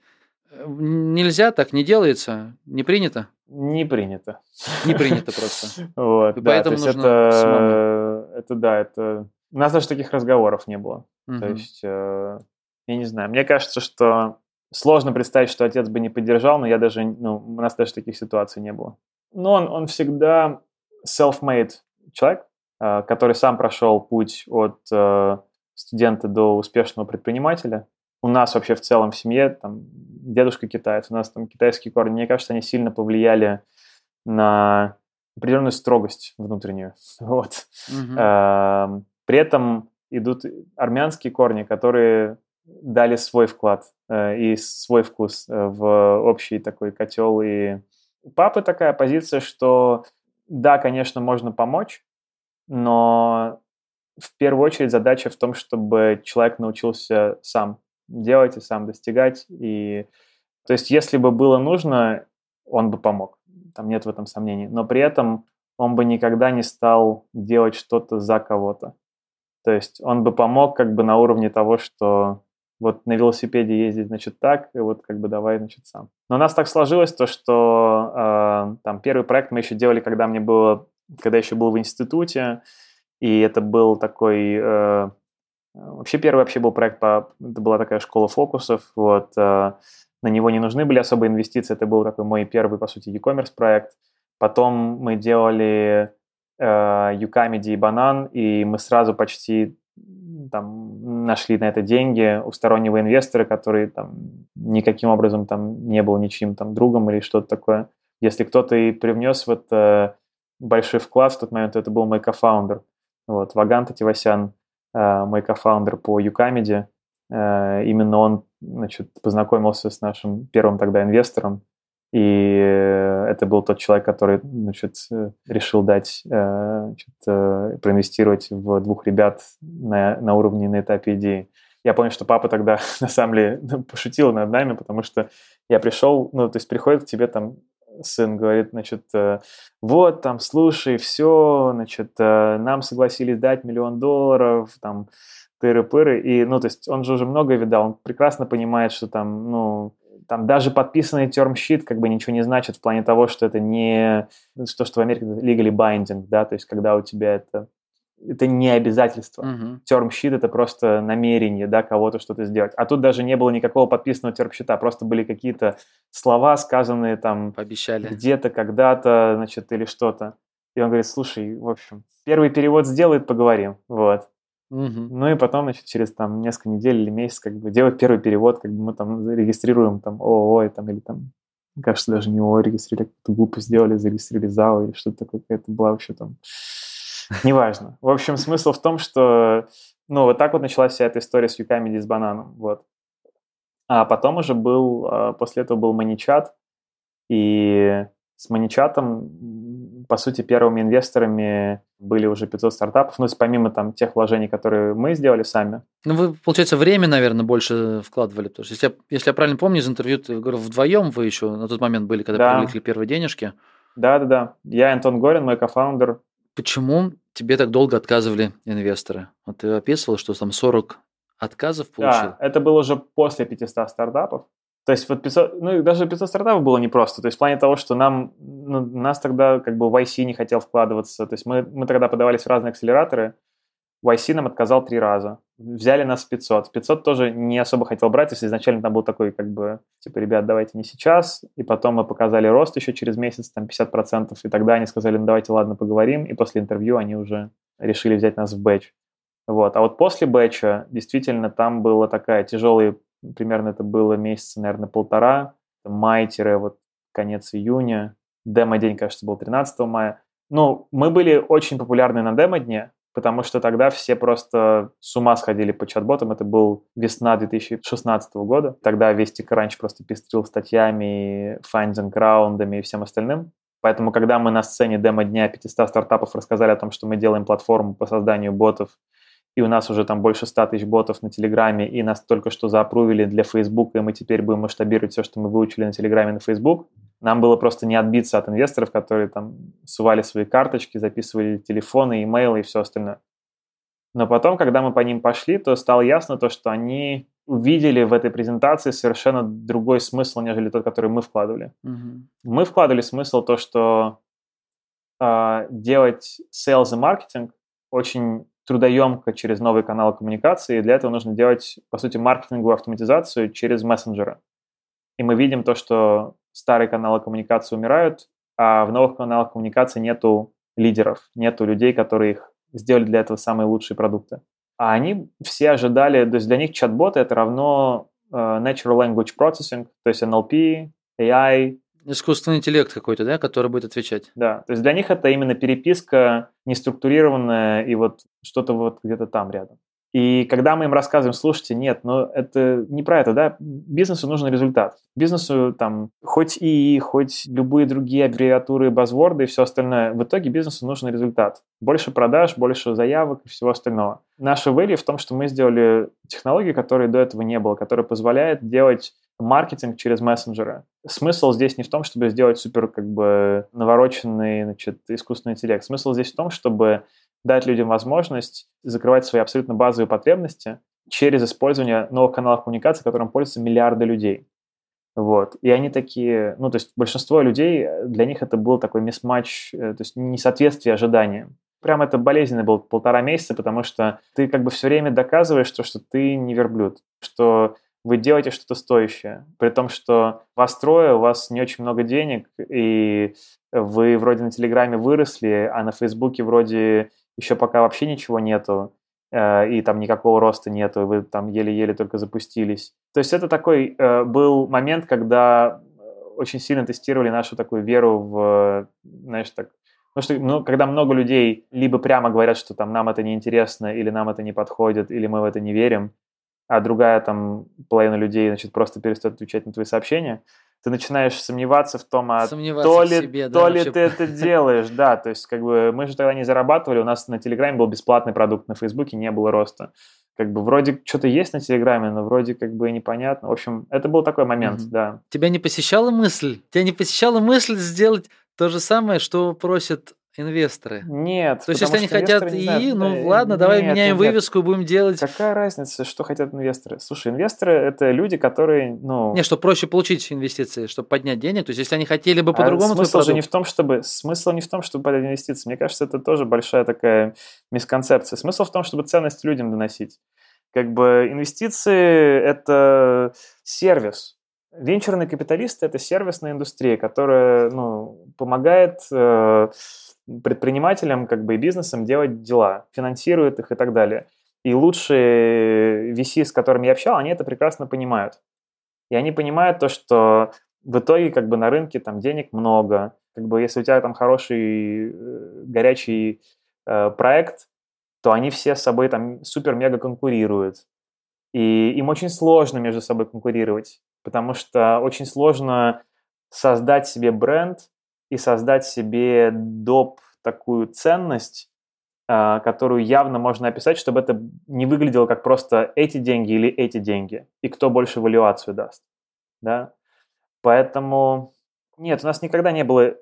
Э, Нельзя, так не делается, не принято, Не принято. не принято просто. [laughs] Вот, И да, поэтому то нужно это, это, да, это... У нас даже таких разговоров не было. То Мгм. есть, э, я не знаю, мне кажется, что сложно представить, что отец бы не поддержал, но я даже, ну, у нас даже таких ситуаций не было. Но он, он всегда self-made человек, э, который сам прошел путь от э, студента до успешного предпринимателя. У нас вообще в целом в семье, там, дедушка китаец, у нас там китайские корни, мне кажется, они сильно повлияли на определенную строгость внутреннюю. [laughs] Вот. Эм, При этом идут армянские корни, которые дали свой вклад э, и свой вкус э, в общий такой котел. И у папы такая позиция, что да, конечно, можно помочь, но в первую очередь задача в том, чтобы человек научился сам делать и сам достигать. И то есть, если бы было нужно, он бы помог. Там нет в этом сомнений. Но при этом он бы никогда не стал делать что-то за кого-то. То есть он бы помог как бы на уровне того, что вот на велосипеде ездить, значит, так, и вот как бы давай, значит, сам. Но у нас так сложилось то, что э, там первый проект мы еще делали, когда мне было, когда еще был в институте, и это был такой, э, вообще первый вообще был проект, по, это была такая школа фокусов, вот, э, на него не нужны были особые инвестиции, это был такой мой первый, по сути, e-commerce проект. Потом мы делали э, Юкамеди и Банан, и мы сразу почти там нашли на это деньги у стороннего инвестора, который там никаким образом там не был ничьим там другом или что-то такое. Если кто-то и привнес в это большой вклад в тот момент, это был мой кофаундер. Вот, Вагант Ативасян, э, мой кофаундер по Юкамеди. Э, именно он, значит, познакомился с нашим первым тогда инвестором, и э, это был тот человек, который значит, э, решил дать, э, значит, проинвестировать в двух ребят на, на уровне, на этапе идеи. Я помню, что папа тогда, [laughs] на самом деле, ну, пошутил над нами, потому что я пришел, ну, то есть приходит к тебе там сын, говорит, значит, вот, там, слушай, все, значит, нам согласились дать миллион долларов, там, тыры-пыры, и, ну, то есть он же уже много видал, он прекрасно понимает, что там, ну, там даже подписанный термщит как бы ничего не значит в плане того, что это не то, что в Америке legally binding, да, то есть когда у тебя это это не обязательство. Мгм. Термщит это просто намерение, да, кого-то что-то сделать. А тут даже не было никакого подписанного термщита, просто были какие-то слова, сказанные там Пообещали. где-то, когда-то, значит, или что-то. И он говорит, слушай, в общем, первый перевод сделает, поговорим. Вот. Мгм. Ну и потом, значит, через там несколько недель или месяц как бы делать первый перевод, как бы мы там зарегистрируем там ООО и там, или там, кажется, даже не ООО регистрировали, какую-то глупость сделали, зарегистрировали ЗАО или что-то такое, какая-то была вообще там... [laughs] Неважно. В общем, смысл в том, что, ну, вот так вот началась вся эта история с Юкамеди с бананом, вот. А потом уже был, а, после этого был Маничат, и с Маничатом, по сути, первыми инвесторами были уже 500 стартапов, ну, помимо там тех вложений, которые мы сделали сами, Ну, вы, получается, время, наверное, больше вкладывали. Потому что, если я, если я правильно помню из интервью, ты говорил, вдвоем вы еще на тот момент были, когда Да. привлекли первые денежки. Да-да-да. Я Антон Горин, мой кофаундер. Почему тебе так долго отказывали инвесторы? Вот ты описывал, что там 40 отказов получил. Да, это было уже после 500 стартапов. То есть вот 500, ну и даже 500 стартапов было непросто. То есть в плане того, что нам, ну, нас тогда как бы YC не хотел вкладываться. То есть мы, мы тогда подавались в разные акселераторы. YC нам отказал три раза. Взяли нас в 500. 500 тоже не особо хотел брать. Есть изначально там был такой как бы, типа, ребят, давайте не сейчас. И потом мы показали рост еще через месяц, там 50%. И тогда они сказали, ну давайте, ладно, поговорим. И после интервью они уже решили взять нас в бэч. Вот. А вот после бэча действительно там была такая тяжелая, примерно это было месяца, наверное, полтора, май-вот конец июня. Демо-день, кажется, был 13 мая. Ну, мы были очень популярны на демо-дне, потому что тогда все просто с ума сходили по чат-ботам. Это был весна 2016 года. Тогда весь TechCrunch просто пестрил статьями, фандинг, раундами и всем остальным. Поэтому, когда мы на сцене демо-дня 500 стартапов рассказали о том, что мы делаем платформу по созданию ботов, и у нас уже там больше 100 тысяч ботов на Телеграме, и нас только что заапрувили для Facebook, и мы теперь будем масштабировать все, что мы выучили на Телеграме на Facebook, нам было просто не отбиться от инвесторов, которые там сували свои карточки, записывали телефоны, имейлы и все остальное. Но потом, когда мы по ним пошли, то стало ясно то, что они увидели в этой презентации совершенно другой смысл, нежели тот, который мы вкладывали. Мгм. Мы вкладывали смысл то, что э, делать sales и маркетинг очень трудоемко через новые каналы коммуникации, и для этого нужно делать, по сути, маркетинговую автоматизацию через мессенджеры. И мы видим то, что старые каналы коммуникации умирают, а в новых каналах коммуникации нету лидеров, нету людей, которые их сделали для этого самые лучшие продукты. А они все ожидали, то есть для них чат-боты это равно э, Natural Language Processing, то есть NLP, AI, Искусственный интеллект какой-то, да, который будет отвечать. да, то есть для них это именно переписка неструктурированная и вот что-то вот где-то там рядом. И когда мы им рассказываем, слушайте, нет, но это не про это, да, бизнесу нужен результат. Бизнесу там хоть и хоть любые другие аббревиатуры, базворды и все остальное, в итоге бизнесу нужен результат. Больше продаж, больше заявок и всего остального. Наша value в том, что мы сделали технологию, которой до этого не было, которая позволяет делать маркетинг через мессенджеры. Смысл здесь не в том, чтобы сделать супер как бы навороченный значит, искусственный интеллект. Смысл здесь в том, чтобы дать людям возможность закрывать свои абсолютно базовые потребности через использование новых каналов коммуникации, которым пользуются миллиарды людей. Вот. И они такие, ну, то есть большинство людей, для них это был такой мисс-матч, то есть несоответствие ожиданиям. Прям это болезненно было полтора месяца, потому что ты как бы все время доказываешь, то, что ты не верблюд, что вы делаете что-то стоящее, при том, что вас трое, у вас не очень много денег, и вы вроде на Телеграме выросли, а на Фейсбуке вроде еще пока вообще ничего нету, э, и там никакого роста нету, и вы там еле-еле только запустились. То есть это такой э, был момент, когда очень сильно тестировали нашу такую веру в, знаешь, так, Потому что ну, когда много людей либо прямо говорят, что там нам это не интересно, или нам это не подходит, или мы в это не верим, а другая там половина людей, значит, просто перестает отвечать на твои сообщения, ты начинаешь сомневаться в том, а Сомневаться то ли, себе, то да, ли вообще. ты это [laughs] делаешь, да, то есть как бы мы же тогда не зарабатывали, у нас на Телеграме был бесплатный продукт, на Фейсбуке не было роста. Как бы вроде что-то есть на Телеграме, но вроде как бы непонятно. В общем, это был такой момент, Мгм. да. Тебя не посещала мысль? Тебя не посещала мысль сделать то же самое, что просят инвесторы? Нет. То есть, если они что хотят ИИ, знают, ну э, ладно, давай нет, меняем нет, нет. вывеску и будем делать... Какая разница, что хотят инвесторы? Слушай, инвесторы – это люди, которые, ну... Не, чтобы проще получить инвестиции, чтобы поднять денег. То есть, если они хотели бы А по-другому твой смысл же не продукт- в том, чтобы смысл не в том, чтобы подать инвестиции. Мне кажется, это тоже большая такая мисконцепция. Смысл в том, чтобы ценность людям доносить. Как бы инвестиции это сервис. Венчурные капиталисты это сервисная индустрия, которая ну, помогает э, предпринимателям как бы и бизнесам делать дела, финансирует их и так далее. И лучшие VC, с которыми я общал, они это прекрасно понимают. И они понимают то, что в итоге как бы на рынке там денег много. Как бы если у тебя там хороший э, горячий э, проект, то они все с собой там супер-мега конкурируют. И им очень сложно между собой конкурировать, потому что очень сложно создать себе бренд и создать себе доп. такую ценность, а, которую явно можно описать, чтобы это не выглядело как просто эти деньги или эти деньги, и кто больше валюацию даст. Да? Поэтому нет, у нас никогда не было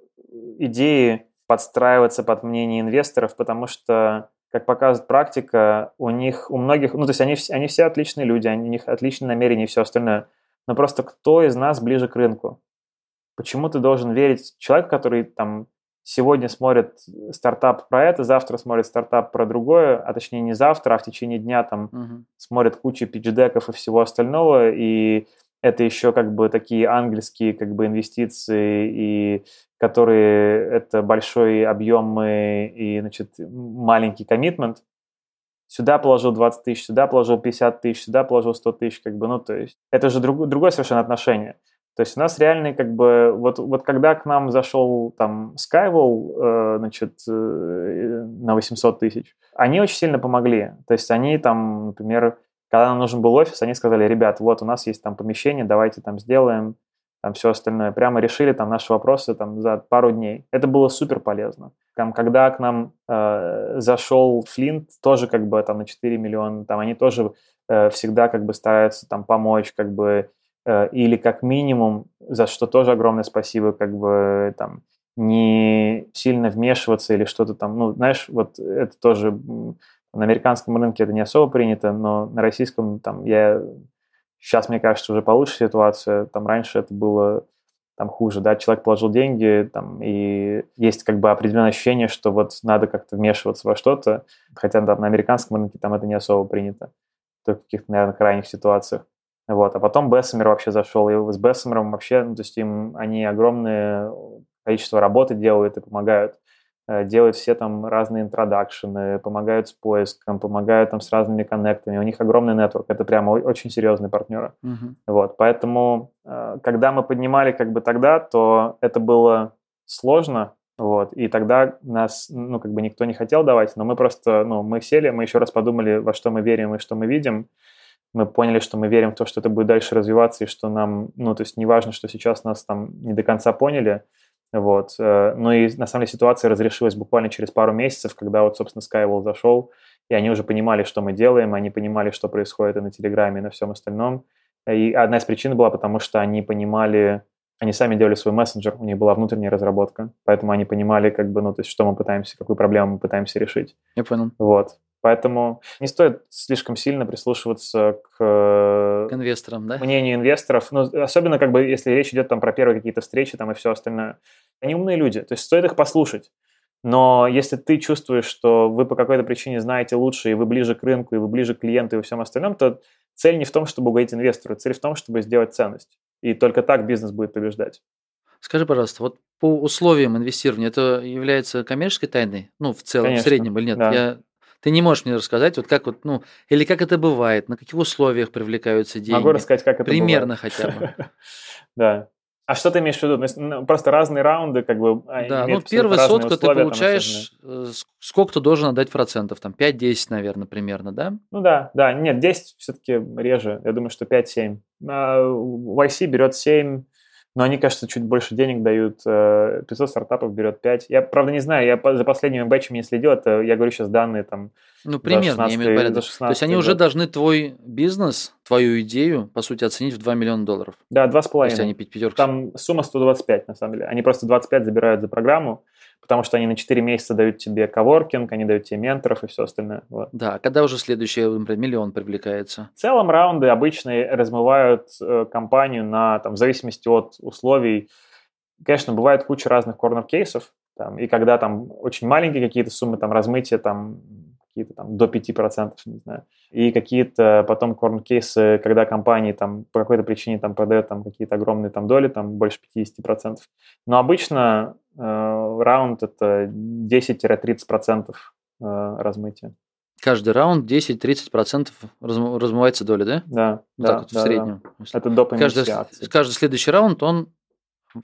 идеи подстраиваться под мнение инвесторов, потому что, как показывает практика, у них, у многих, ну, то есть они, они все отличные люди, у них отличные намерения и все остальное, но просто кто из нас ближе к рынку? Почему ты должен верить человеку, который там сегодня смотрит стартап про это, завтра смотрит стартап про другое, а точнее не завтра, а в течение дня там Мгм. смотрит кучу пичдеков и всего остального, и это еще как бы такие ангельские как бы инвестиции, и которые это большой объем и, и, значит, маленький коммитмент. Сюда положил 20 тысяч, сюда положил 50 тысяч, сюда положил 100 тысяч, как бы, ну, то есть это же друг- другое совершенно отношение. То есть у нас реальный, как бы, вот, вот когда к нам зашел там Skywall, э, значит, э, на 800 тысяч, они очень сильно помогли. То есть они там, например, когда нам нужен был офис, они сказали, ребят, вот у нас есть там помещение, давайте там сделаем, там все остальное. Прямо решили там наши вопросы там за пару дней. Это было супер полезно. Там, когда к нам э, зашел Флинт, тоже как бы там на 4 миллиона, там они тоже э, всегда как бы стараются там помочь, как бы или как минимум, за что тоже огромное спасибо, как бы там не сильно вмешиваться или что-то там, ну, знаешь, вот это тоже на американском рынке это не особо принято, но на российском там я сейчас, мне кажется, уже получше ситуация, там раньше это было там хуже, да, человек положил деньги, там, и есть как бы определенное ощущение, что вот надо как-то вмешиваться во что-то, хотя там на американском рынке там это не особо принято, только в каких-то, наверное, крайних ситуациях. Вот, а потом Бессомер вообще зашел, и с Бессомером вообще, ну, то есть им они огромное количество работы делают и помогают. Э, Делают все там разные интродакшены, помогают с поиском, помогают там с разными коннектами. У них огромный нетворк, это прямо очень серьезные партнеры. Мгм. Вот, поэтому, э, когда мы поднимали как бы тогда, то это было сложно, вот, и тогда нас, ну, как бы никто не хотел давать, но мы просто, ну, мы сели, мы еще раз подумали, во что мы верим и что мы видим, мы поняли, что мы верим в то, что это будет дальше развиваться, и что нам, ну, то есть неважно, что сейчас нас там не до конца поняли, вот, ну и на самом деле ситуация разрешилась буквально через пару месяцев, когда вот, собственно, Skywall зашел, и они уже понимали, что мы делаем, они понимали, что происходит и на Телеграме, и на всем остальном, и одна из причин была, потому что они понимали, они сами делали свой мессенджер, у них была внутренняя разработка, поэтому они понимали, как бы, ну, то есть, что мы пытаемся, какую проблему мы пытаемся решить. Я понял. Вот. Поэтому не стоит слишком сильно прислушиваться к э, К инвесторам, да? мнению инвесторов, ну, особенно как бы если речь идет там про первые какие-то встречи там и все остальное. Они умные люди, то есть стоит их послушать. Но если ты чувствуешь, что вы по какой-то причине знаете лучше, и вы ближе к рынку, и вы ближе к клиенту и всем остальном, то цель не в том, чтобы угодить инвестору, цель в том, чтобы сделать ценность. И только так бизнес будет побеждать. Скажи, пожалуйста, вот по условиям инвестирования это является коммерческой тайной? Ну, в целом, Конечно, в среднем или нет? да. Я... Ты не можешь мне рассказать, вот как вот, ну, или как это бывает, на каких условиях привлекаются деньги? Могу рассказать, как это Примерно бывает. хотя бы. [laughs] Да. А что ты имеешь в виду? Ну, ну, Просто разные раунды, как бы, они Да, ну, разные сотка ты условия, получаешь, э, сколько ты должен отдать процентов? Там 5-10, наверное, примерно, да? Ну да, да, нет, 10 все-таки реже, я думаю, что 5-7. А, YC берет 7, но они, кажется, чуть больше денег дают, э, 500 стартапов берет 5. Я, правда, не знаю, я за последними бэтчами не следил, это, я говорю сейчас данные там, Ну, примерно, я имею в виду То есть 16 они уже год. должны твой бизнес, твою идею, по сути, оценить в 2 миллиона долларов. Да, Если 2,5. они пить пятерку. Там сумма 125, на самом деле. Они просто 25 забирают за программу, потому что они на 4 месяца дают тебе коворкинг, они дают тебе менторов и все остальное. Вот. Да, а когда уже следующий, например, миллион привлекается? В целом раунды обычно размывают э, компанию на, там, в зависимости от условий. Конечно, бывает куча разных корнер-кейсов, там, и когда там очень маленькие какие-то суммы, там размытие там какие-то там до 5%, не знаю. И какие-то потом корн-кейсы, когда компании там по какой-то причине там продают там какие-то огромные там доли, там больше 50%. Но обычно э, раунд это 10-30% э, размытия. Каждый раунд 10-30% размывается доля, да? Да. Вот да, так вот да, в среднем. Да. Это до каждый, каждый следующий раунд, он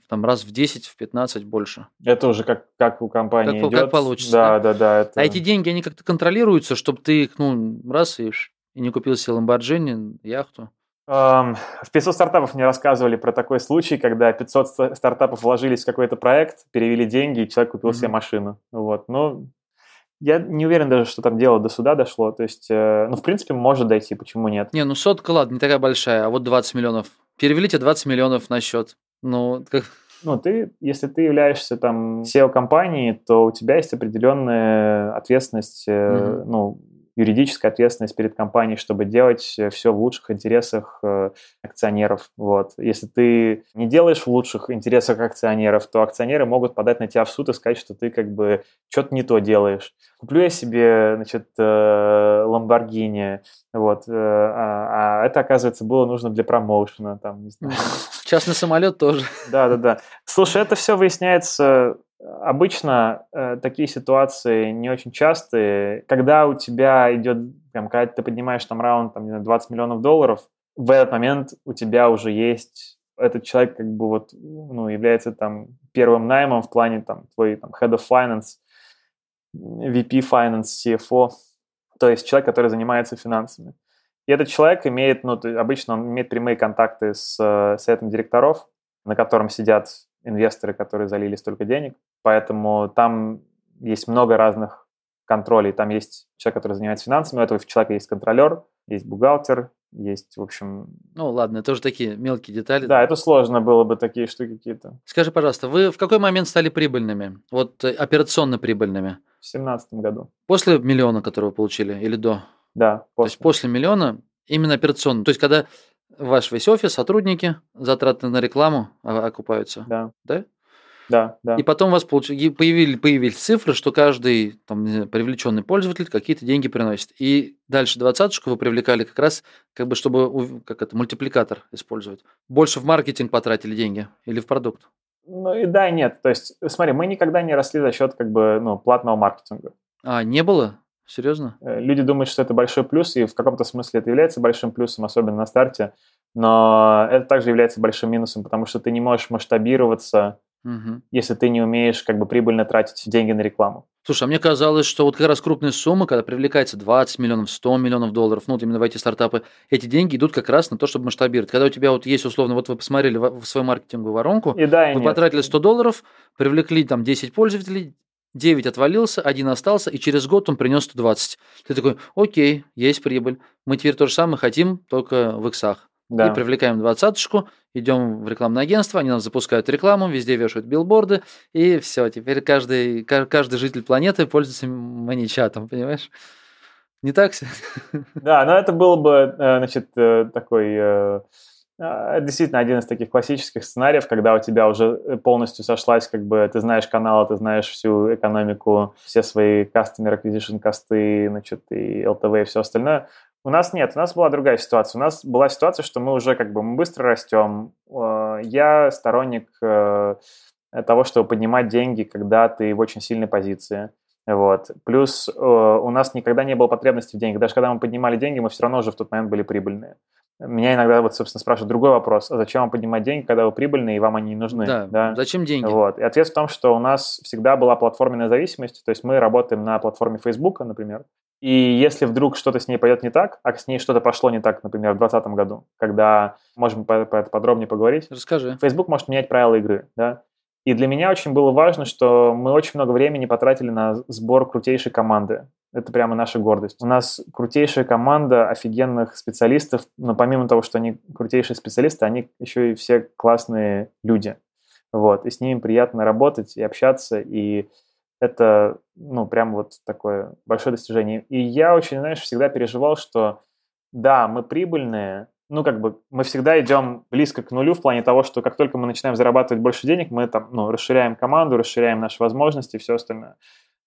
там раз в 10, в 15 больше. Это уже как, как у компании как, идет. Как получится. Да, да, да. Это... А эти деньги, они как-то контролируются, чтобы ты их, ну, раз и, и не купил себе Lamborghini, яхту? Um, в 500 стартапов мне рассказывали про такой случай, когда 500 стартапов вложились в какой-то проект, перевели деньги, и человек купил mm-hmm. себе машину. Вот. Но я не уверен даже, что там дело до суда дошло. То есть, э, ну, в принципе, может дойти, почему нет? Не, ну сотка, ладно, не такая большая, а вот 20 миллионов. Перевели тебе 20 миллионов на счет. Ну, как... Ну, ты, если ты являешься там SEO компании, то у тебя есть определенная ответственность, mm-hmm. ну, юридическая ответственность перед компанией, чтобы делать все в лучших интересах э, акционеров. Вот. Если ты не делаешь в лучших интересах акционеров, то акционеры могут подать на тебя в суд и сказать, что ты как бы что-то не то делаешь. Куплю я себе, значит, Ламборгини, э, вот, э, а, а это, оказывается, было нужно для промоушена, там, не знаю. [laughs] Частный самолет тоже. Да, да, да. Слушай, это все выясняется Обычно э, такие ситуации не очень частые. Когда у тебя идет, прям, когда ты поднимаешь там раунд, там, не знаю, 20 миллионов долларов, в этот момент у тебя уже есть этот человек как бы вот, ну, является там первым наймом в плане там твой там head of finance, VP finance, CFO, то есть человек, который занимается финансами. И этот человек имеет, ну, обычно он имеет прямые контакты с э, советом директоров, на котором сидят инвесторы, которые залили столько денег. Поэтому там есть много разных контролей. Там есть человек, который занимается финансами, у этого человека есть контролер, есть бухгалтер, есть, в общем... Ну, ладно, это уже такие мелкие детали. Да, это сложно было бы, такие штуки какие-то. Скажи, пожалуйста, вы в какой момент стали прибыльными? Вот э, операционно прибыльными? В семнадцатом году. После миллиона, который вы получили, или до? Да, после. То есть после миллиона именно операционно. То есть когда ваш весь офис, сотрудники, затраты на рекламу окупаются? Да. Да? Да, да. И потом у вас получ... появились, появились цифры, что каждый там, привлеченный пользователь какие-то деньги приносит. И дальше двадцаточку вы привлекали как раз, как бы, чтобы как это, мультипликатор использовать. Больше в маркетинг потратили деньги или в продукт? Ну и да, и нет. То есть, смотри, мы никогда не росли за счет как бы, ну, платного маркетинга. А, не было? Серьезно? Э, люди думают, что это большой плюс, и в каком-то смысле это является большим плюсом, особенно на старте. Но это также является большим минусом, потому что ты не можешь масштабироваться угу. если ты не умеешь как бы прибыльно тратить деньги на рекламу. Слушай, а мне казалось, что вот как раз крупные суммы, когда привлекается 20 миллионов, 100 миллионов долларов, ну вот именно в эти стартапы, эти деньги идут как раз на то, чтобы масштабировать. Когда у тебя вот есть условно, вот вы посмотрели в свою маркетинговую воронку, и да, и вы нет. потратили 100 долларов, привлекли там 10 пользователей, 9 отвалился, один остался, и через год он принес 120. Ты такой, окей, есть прибыль. Мы теперь то же самое хотим, только в иксах. Да. И привлекаем двадцаточку, идем в рекламное агентство, они нам запускают рекламу, везде вешают билборды, и все, теперь каждый, каждый житель планеты пользуется маничатом, понимаешь? Не так все? [laughs] Да, но это было бы, э, значит, э, такой э, а, действительно один из таких классических сценариев, когда у тебя уже полностью сошлась, как бы ты знаешь канал, ты знаешь всю экономику, все свои customer acquisition косты, значит, и LTV и все остальное. У нас нет, у нас была другая ситуация. У нас была ситуация, что мы уже как бы мы быстро растем. Э, я сторонник э, того, чтобы поднимать деньги, когда ты в очень сильной позиции. Вот. Плюс э, у нас никогда не было потребности в деньгах. Даже когда мы поднимали деньги, мы все равно уже в тот момент были прибыльные. Меня иногда, вот, собственно, спрашивают другой вопрос. А зачем вам поднимать деньги, когда вы прибыльные, и вам они не нужны? Да, да? зачем деньги? Вот. И ответ в том, что у нас всегда была платформенная зависимость. То есть мы работаем на платформе Facebook, например. И если вдруг что-то с ней пойдет не так, а с ней что-то пошло не так, например, в 2020 году, когда, можем по, это подробнее поговорить. Расскажи. Facebook может менять правила игры, да. И для меня очень было важно, что мы очень много времени потратили на сбор крутейшей команды. Это прямо наша гордость. У нас крутейшая команда офигенных специалистов, но помимо того, что они крутейшие специалисты, они еще и все классные люди. Вот. И с ними приятно работать и общаться, и Это, ну, прям вот такое большое достижение. И я очень, знаешь, всегда переживал, что да, мы прибыльные, ну, как бы мы всегда идем близко к нулю в плане того, что как только мы начинаем зарабатывать больше денег, мы там, ну, расширяем команду, расширяем наши возможности и все остальное.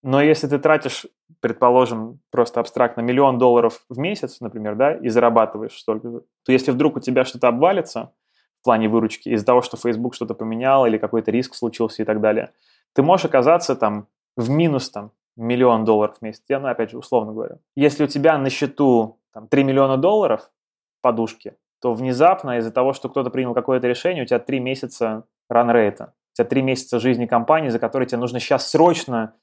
Но если ты тратишь, предположим, просто абстрактно миллион долларов в месяц, например, да, и зарабатываешь столько, то если вдруг у тебя что-то обвалится в плане выручки из-за того, что Facebook что-то поменял или какой-то риск случился и так далее, ты можешь оказаться там в минус там миллион долларов в месяц. Я, ну, опять же, условно говорю. Если у тебя на счету там, 3 миллиона долларов, подушки, то внезапно из-за того, что кто-то принял какое-то решение, у тебя три месяца ранрейта, у тебя три месяца жизни компании, за которые тебе нужно сейчас срочно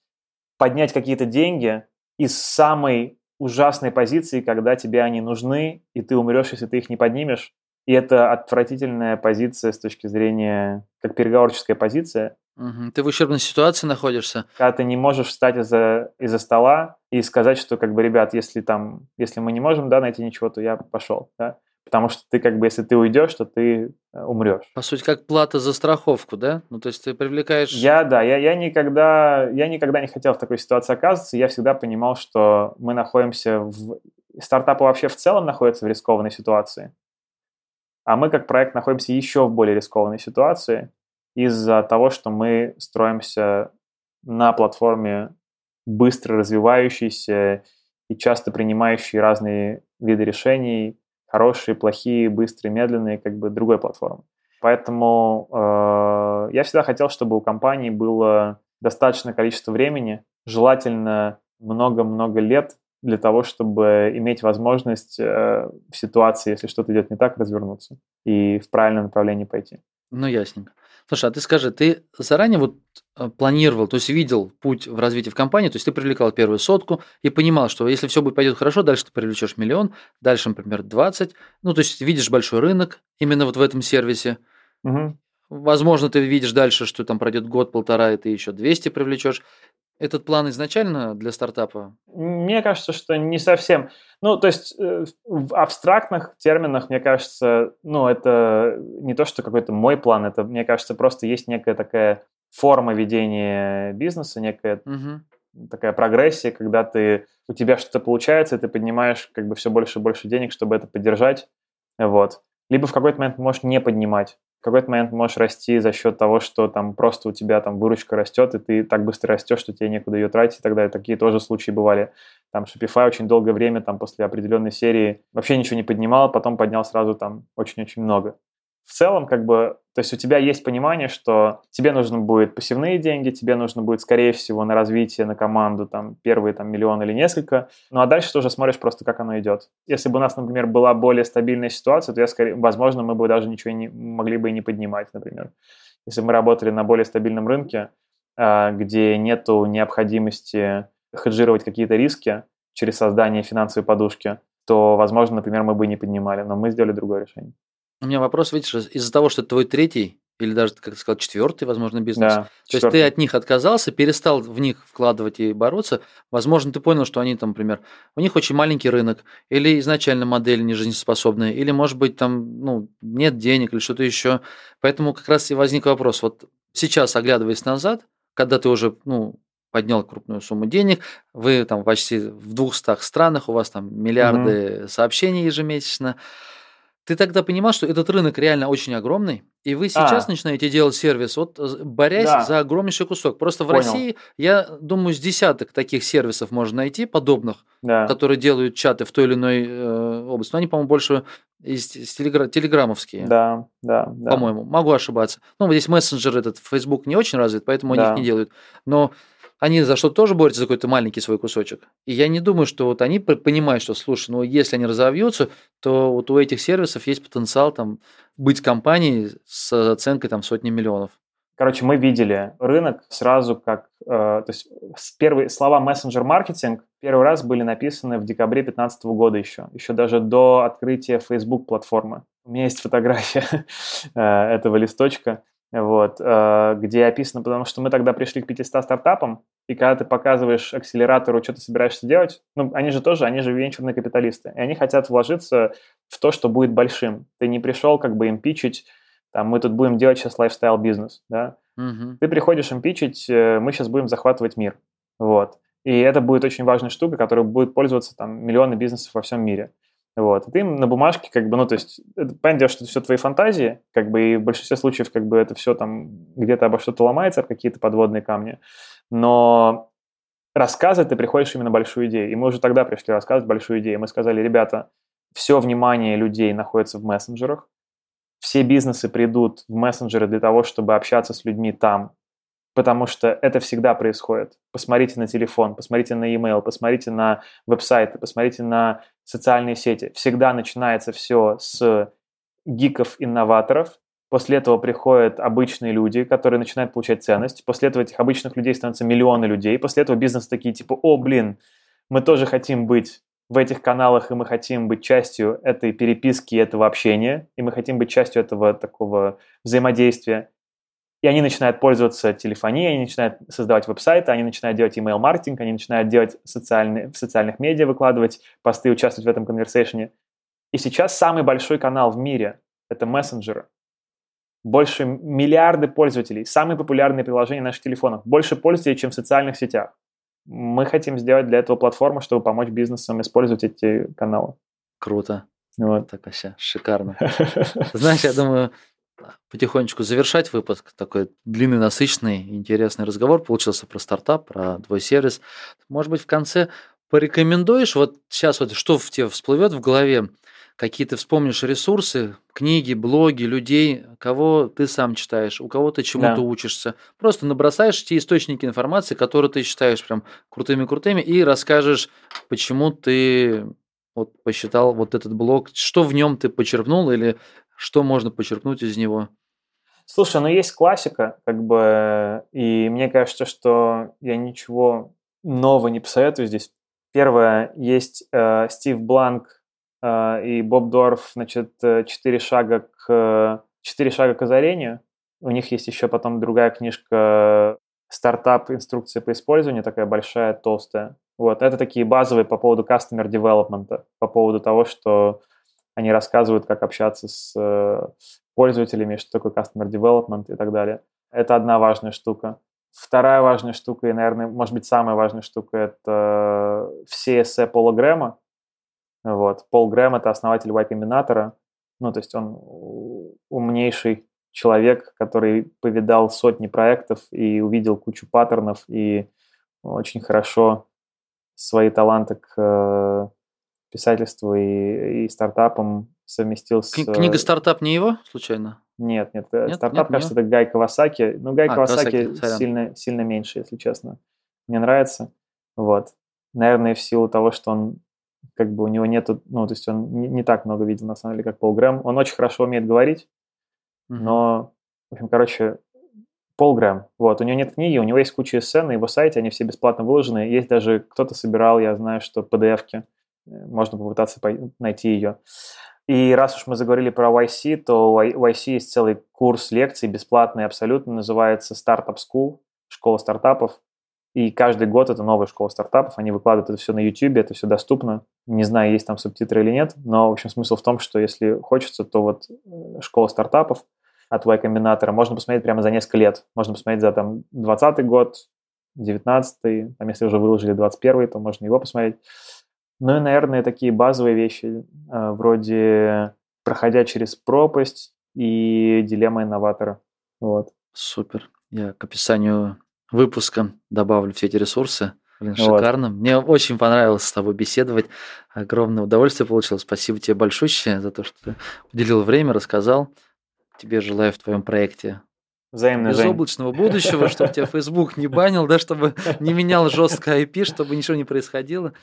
поднять какие-то деньги из самой ужасной позиции, когда тебе они нужны, и ты умрешь, если ты их не поднимешь. И это отвратительная позиция с точки зрения, как переговорческая позиция. Угу. Ты в ущербной ситуации находишься. Когда ты не можешь встать из-за из стола и сказать, что, как бы, ребят, если там, если мы не можем, да, найти ничего, то я пошел, да. Потому что ты, как бы, если ты уйдешь, то ты э, умрешь. По сути, как плата за страховку, да? Ну, то есть ты привлекаешь... Я, да, я, я, никогда, я никогда не хотел в такой ситуации оказываться. Я всегда понимал, что мы находимся в... Стартапы вообще в целом находятся в рискованной ситуации. А мы, как проект, находимся еще в более рискованной ситуации из-за того, что мы строимся на платформе быстро развивающейся и часто принимающей разные виды решений, хорошие, плохие, быстрые, медленные, как бы другой платформы. Поэтому э, я всегда хотел, чтобы у компании было достаточное количество времени, желательно много-много лет для того, чтобы иметь возможность э, в ситуации, если что-то идет не так, развернуться и в правильном направлении пойти. Ну, ясненько. Слушай, а ты скажи, ты заранее вот э, планировал, то есть видел путь в развитии в компании, то есть ты привлекал первую сотку и понимал, что если все будет пойдет хорошо, дальше ты привлечешь миллион, дальше, например, 20. Ну, то есть видишь большой рынок именно вот в этом сервисе. Угу. Возможно, ты видишь дальше, что там пройдет год-полтора, и ты еще 200 привлечешь. Этот план изначально для стартапа? Мне кажется, что не совсем. Ну, то есть э, в абстрактных терминах, мне кажется, ну, это не то, что какой-то мой план, это, мне кажется, просто есть некая такая форма ведения бизнеса, некая угу. такая прогрессия, когда ты, у тебя что-то получается, и ты поднимаешь как бы все больше и больше денег, чтобы это поддержать, вот. Либо в какой-то момент можешь не поднимать, какой-то момент можешь расти за счет того, что там просто у тебя там выручка растет, и ты так быстро растешь, что тебе некуда ее тратить и так далее. Такие тоже случаи бывали. Там Shopify очень долгое время, там после определенной серии вообще ничего не поднимал, потом поднял сразу там очень-очень много в целом, как бы, то есть у тебя есть понимание, что тебе нужно будет пассивные деньги, тебе нужно будет, скорее всего, на развитие, на команду, там, первые, там, миллион или несколько, ну, а дальше ты уже смотришь просто, как оно идет. Если бы у нас, например, была более стабильная ситуация, то я, скорее, возможно, мы бы даже ничего не могли бы и не поднимать, например. Если бы мы работали на более стабильном рынке, а, где нету необходимости хеджировать какие-то риски через создание финансовой подушки, то, возможно, например, мы бы не поднимали, но мы сделали другое решение. У меня вопрос, видишь, из-за того, что это твой третий или даже, как ты сказал, четвертый, возможно, бизнес. Да, То есть ты от них отказался, перестал в них вкладывать и бороться. Возможно, ты понял, что они там, например, у них очень маленький рынок, или изначально модель не жизнеспособная, или, может быть, там ну, нет денег или что-то еще. Поэтому как раз и возник вопрос. Вот сейчас, оглядываясь назад, когда ты уже ну, поднял крупную сумму денег, вы там почти в двухстах странах, у вас там миллиарды угу. сообщений ежемесячно, ты тогда понимал, что этот рынок реально очень огромный, и вы сейчас а. начинаете делать сервис, вот борясь да. за огромнейший кусок. Просто Понял. в России, я думаю, с десяток таких сервисов можно найти, подобных, да. которые делают чаты в той или иной э, области. Но они, по-моему, больше из, из телегра- телеграммовские. Да, да, да. По-моему, могу ошибаться. Ну, вот здесь мессенджер этот, Facebook не очень развит, поэтому да. они их не делают. Но они за что тоже борются за какой-то маленький свой кусочек. И я не думаю, что вот они понимают, что, слушай, ну если они разовьются, то вот у этих сервисов есть потенциал там быть компанией с оценкой там сотни миллионов. Короче, мы видели рынок сразу как... Э, то есть первые слова мессенджер-маркетинг первый раз были написаны в декабре 2015 года еще. Еще даже до открытия Facebook-платформы. У меня есть фотография [laughs] э, этого листочка вот, э, где описано, потому что мы тогда пришли к 500 стартапам, и когда ты показываешь акселератору, что ты собираешься делать, ну, они же тоже, они же венчурные капиталисты, и они хотят вложиться в то, что будет большим. Ты не пришел как бы им пичить там, мы тут будем делать сейчас лайфстайл-бизнес, да, Мгм. ты приходишь им пичить, э, мы сейчас будем захватывать мир, вот. И это будет очень важная штука, которой будет пользоваться там миллионы бизнесов во всем мире. Вот. И ты на бумажке, как бы, ну, то есть, это, понятное дело, что это все твои фантазии, как бы, и в большинстве случаев, как бы, это все там где-то обо что-то ломается, об какие-то подводные камни. Но рассказывать ты приходишь именно большую идею. И мы уже тогда пришли рассказывать большую идею. Мы сказали, ребята, все внимание людей находится в мессенджерах, все бизнесы придут в мессенджеры для того, чтобы общаться с людьми там, потому что это всегда происходит. Посмотрите на телефон, посмотрите на e-mail, посмотрите на веб-сайты, посмотрите на социальные сети. Всегда начинается все с гиков-инноваторов, После этого приходят обычные люди, которые начинают получать ценность. После этого этих обычных людей становятся миллионы людей. После этого бизнес такие типа, о, блин, мы тоже хотим быть в этих каналах, и мы хотим быть частью этой переписки, этого общения, и мы хотим быть частью этого такого взаимодействия. И они начинают пользоваться телефонией, они начинают создавать веб-сайты, они начинают делать email-маркетинг, они начинают делать социальные, в социальных медиа, выкладывать посты, участвовать в этом конверсейшене. И сейчас самый большой канал в мире – это мессенджеры больше миллиарды пользователей, самые популярные приложения наших телефонов, больше пользователей, чем в социальных сетях. Мы хотим сделать для этого платформу, чтобы помочь бизнесам использовать эти каналы. Круто. Вот. Так вообще шикарно. [laughs] Знаешь, я думаю, потихонечку завершать выпуск. Такой длинный, насыщенный, интересный разговор получился про стартап, про твой сервис. Может быть, в конце порекомендуешь, вот сейчас вот что в тебе всплывет в голове, какие ты вспомнишь ресурсы, книги, блоги, людей, кого ты сам читаешь, у кого ты чему-то Да. учишься. Просто набросаешь те источники информации, которые ты считаешь прям крутыми-крутыми, и расскажешь, почему ты вот посчитал вот этот блог, что в нем ты почерпнул или что можно почерпнуть из него. Слушай, ну есть классика, как бы, и мне кажется, что я ничего нового не посоветую здесь. Первое, есть э, Стив Бланк э, и Боб Дорф, значит, э, «Четыре шага к четыре шага к озарению». У них есть еще потом другая книжка «Стартап. Инструкция по использованию», такая большая, толстая. Вот, это такие базовые по поводу customer development, по поводу того, что они рассказывают, как общаться с э, пользователями, что такое customer development и так далее. Это одна важная штука. Вторая важная штука, и, наверное, может быть, самая важная штука, это все эссе Пола Грэма. Вот. Пол Грэм – это основатель Y Combinator. Ну, то есть он умнейший человек, который повидал сотни проектов и увидел кучу паттернов и очень хорошо свои таланты к э, писательству и, и стартапам совместил с... Кни- Книга «Стартап» не его, случайно? Нет, нет, э, Нет? стартап, Нет, кажется, это Гай Кавасаки. Ну, Гай А, Кавасаки сильно, сильно меньше, если честно. Мне нравится. Вот. Наверное, в силу того, что он как бы у него нету, ну, то есть он не, не так много видел, на самом деле, как Пол Грэм. Он очень хорошо умеет говорить, но, в общем, короче, Пол Грэм. Вот, у него нет книги, у него есть куча эссе на его сайте, они все бесплатно выложены. Есть даже, кто-то собирал, я знаю, что PDF-ки, э, можно попытаться найти ее. И раз уж мы заговорили про YC, то у YC есть целый курс лекций, бесплатный абсолютно, называется Startup School, школа стартапов. И каждый год это новая школа стартапов, они выкладывают это все на YouTube, это все доступно. Не знаю, есть там субтитры или нет, но, в общем, смысл в том, что если хочется, то вот э, школа стартапов от Y Combinator можно посмотреть прямо за несколько лет. Можно посмотреть за там 20 год, 19 там, если уже выложили 21 то можно его посмотреть. Ну и, наверное, такие базовые вещи, э, вроде «Проходя через пропасть» и «Дилемма инноватора». Вот. Супер. Я к описанию выпуска добавлю все эти ресурсы. Блин, Вот. шикарно. Мне очень понравилось с тобой беседовать. Огромное удовольствие получил. Спасибо тебе большое за то, что ты уделил время, рассказал. Тебе желаю в твоем проекте Взаимно, безоблачного будущего, чтобы тебя [laughs] Facebook не банил, да, чтобы не менял жестко IP, чтобы ничего не происходило.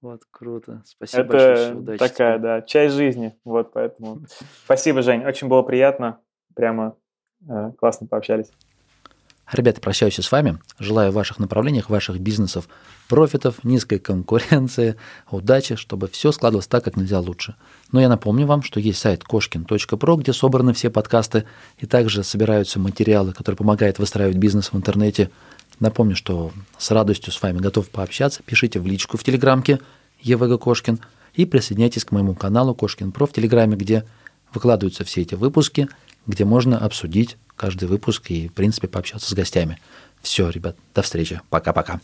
Вот, круто. Спасибо большое. Это Удачи такая, тебе. да, часть жизни. Вот поэтому. Спасибо, Жень. Очень было приятно. Прямо э, классно пообщались. Ребята, прощаюсь с вами. Желаю в ваших направлениях, ваших бизнесов профитов, низкой конкуренции, [laughs] удачи, чтобы все складывалось так, как нельзя лучше. Но я напомню вам, что есть сайт кошкин.про, где собраны все подкасты, и также собираются материалы, которые помогают выстраивать бизнес в интернете. Напомню, что с радостью с вами готов пообщаться. Пишите в личку в Телеграмке ЕВГ Кошкин и присоединяйтесь к моему каналу Кошкин Про в Телеграме, где выкладываются все эти выпуски, где можно обсудить каждый выпуск и, в принципе, пообщаться с гостями. Все, ребят, до встречи. Пока-пока.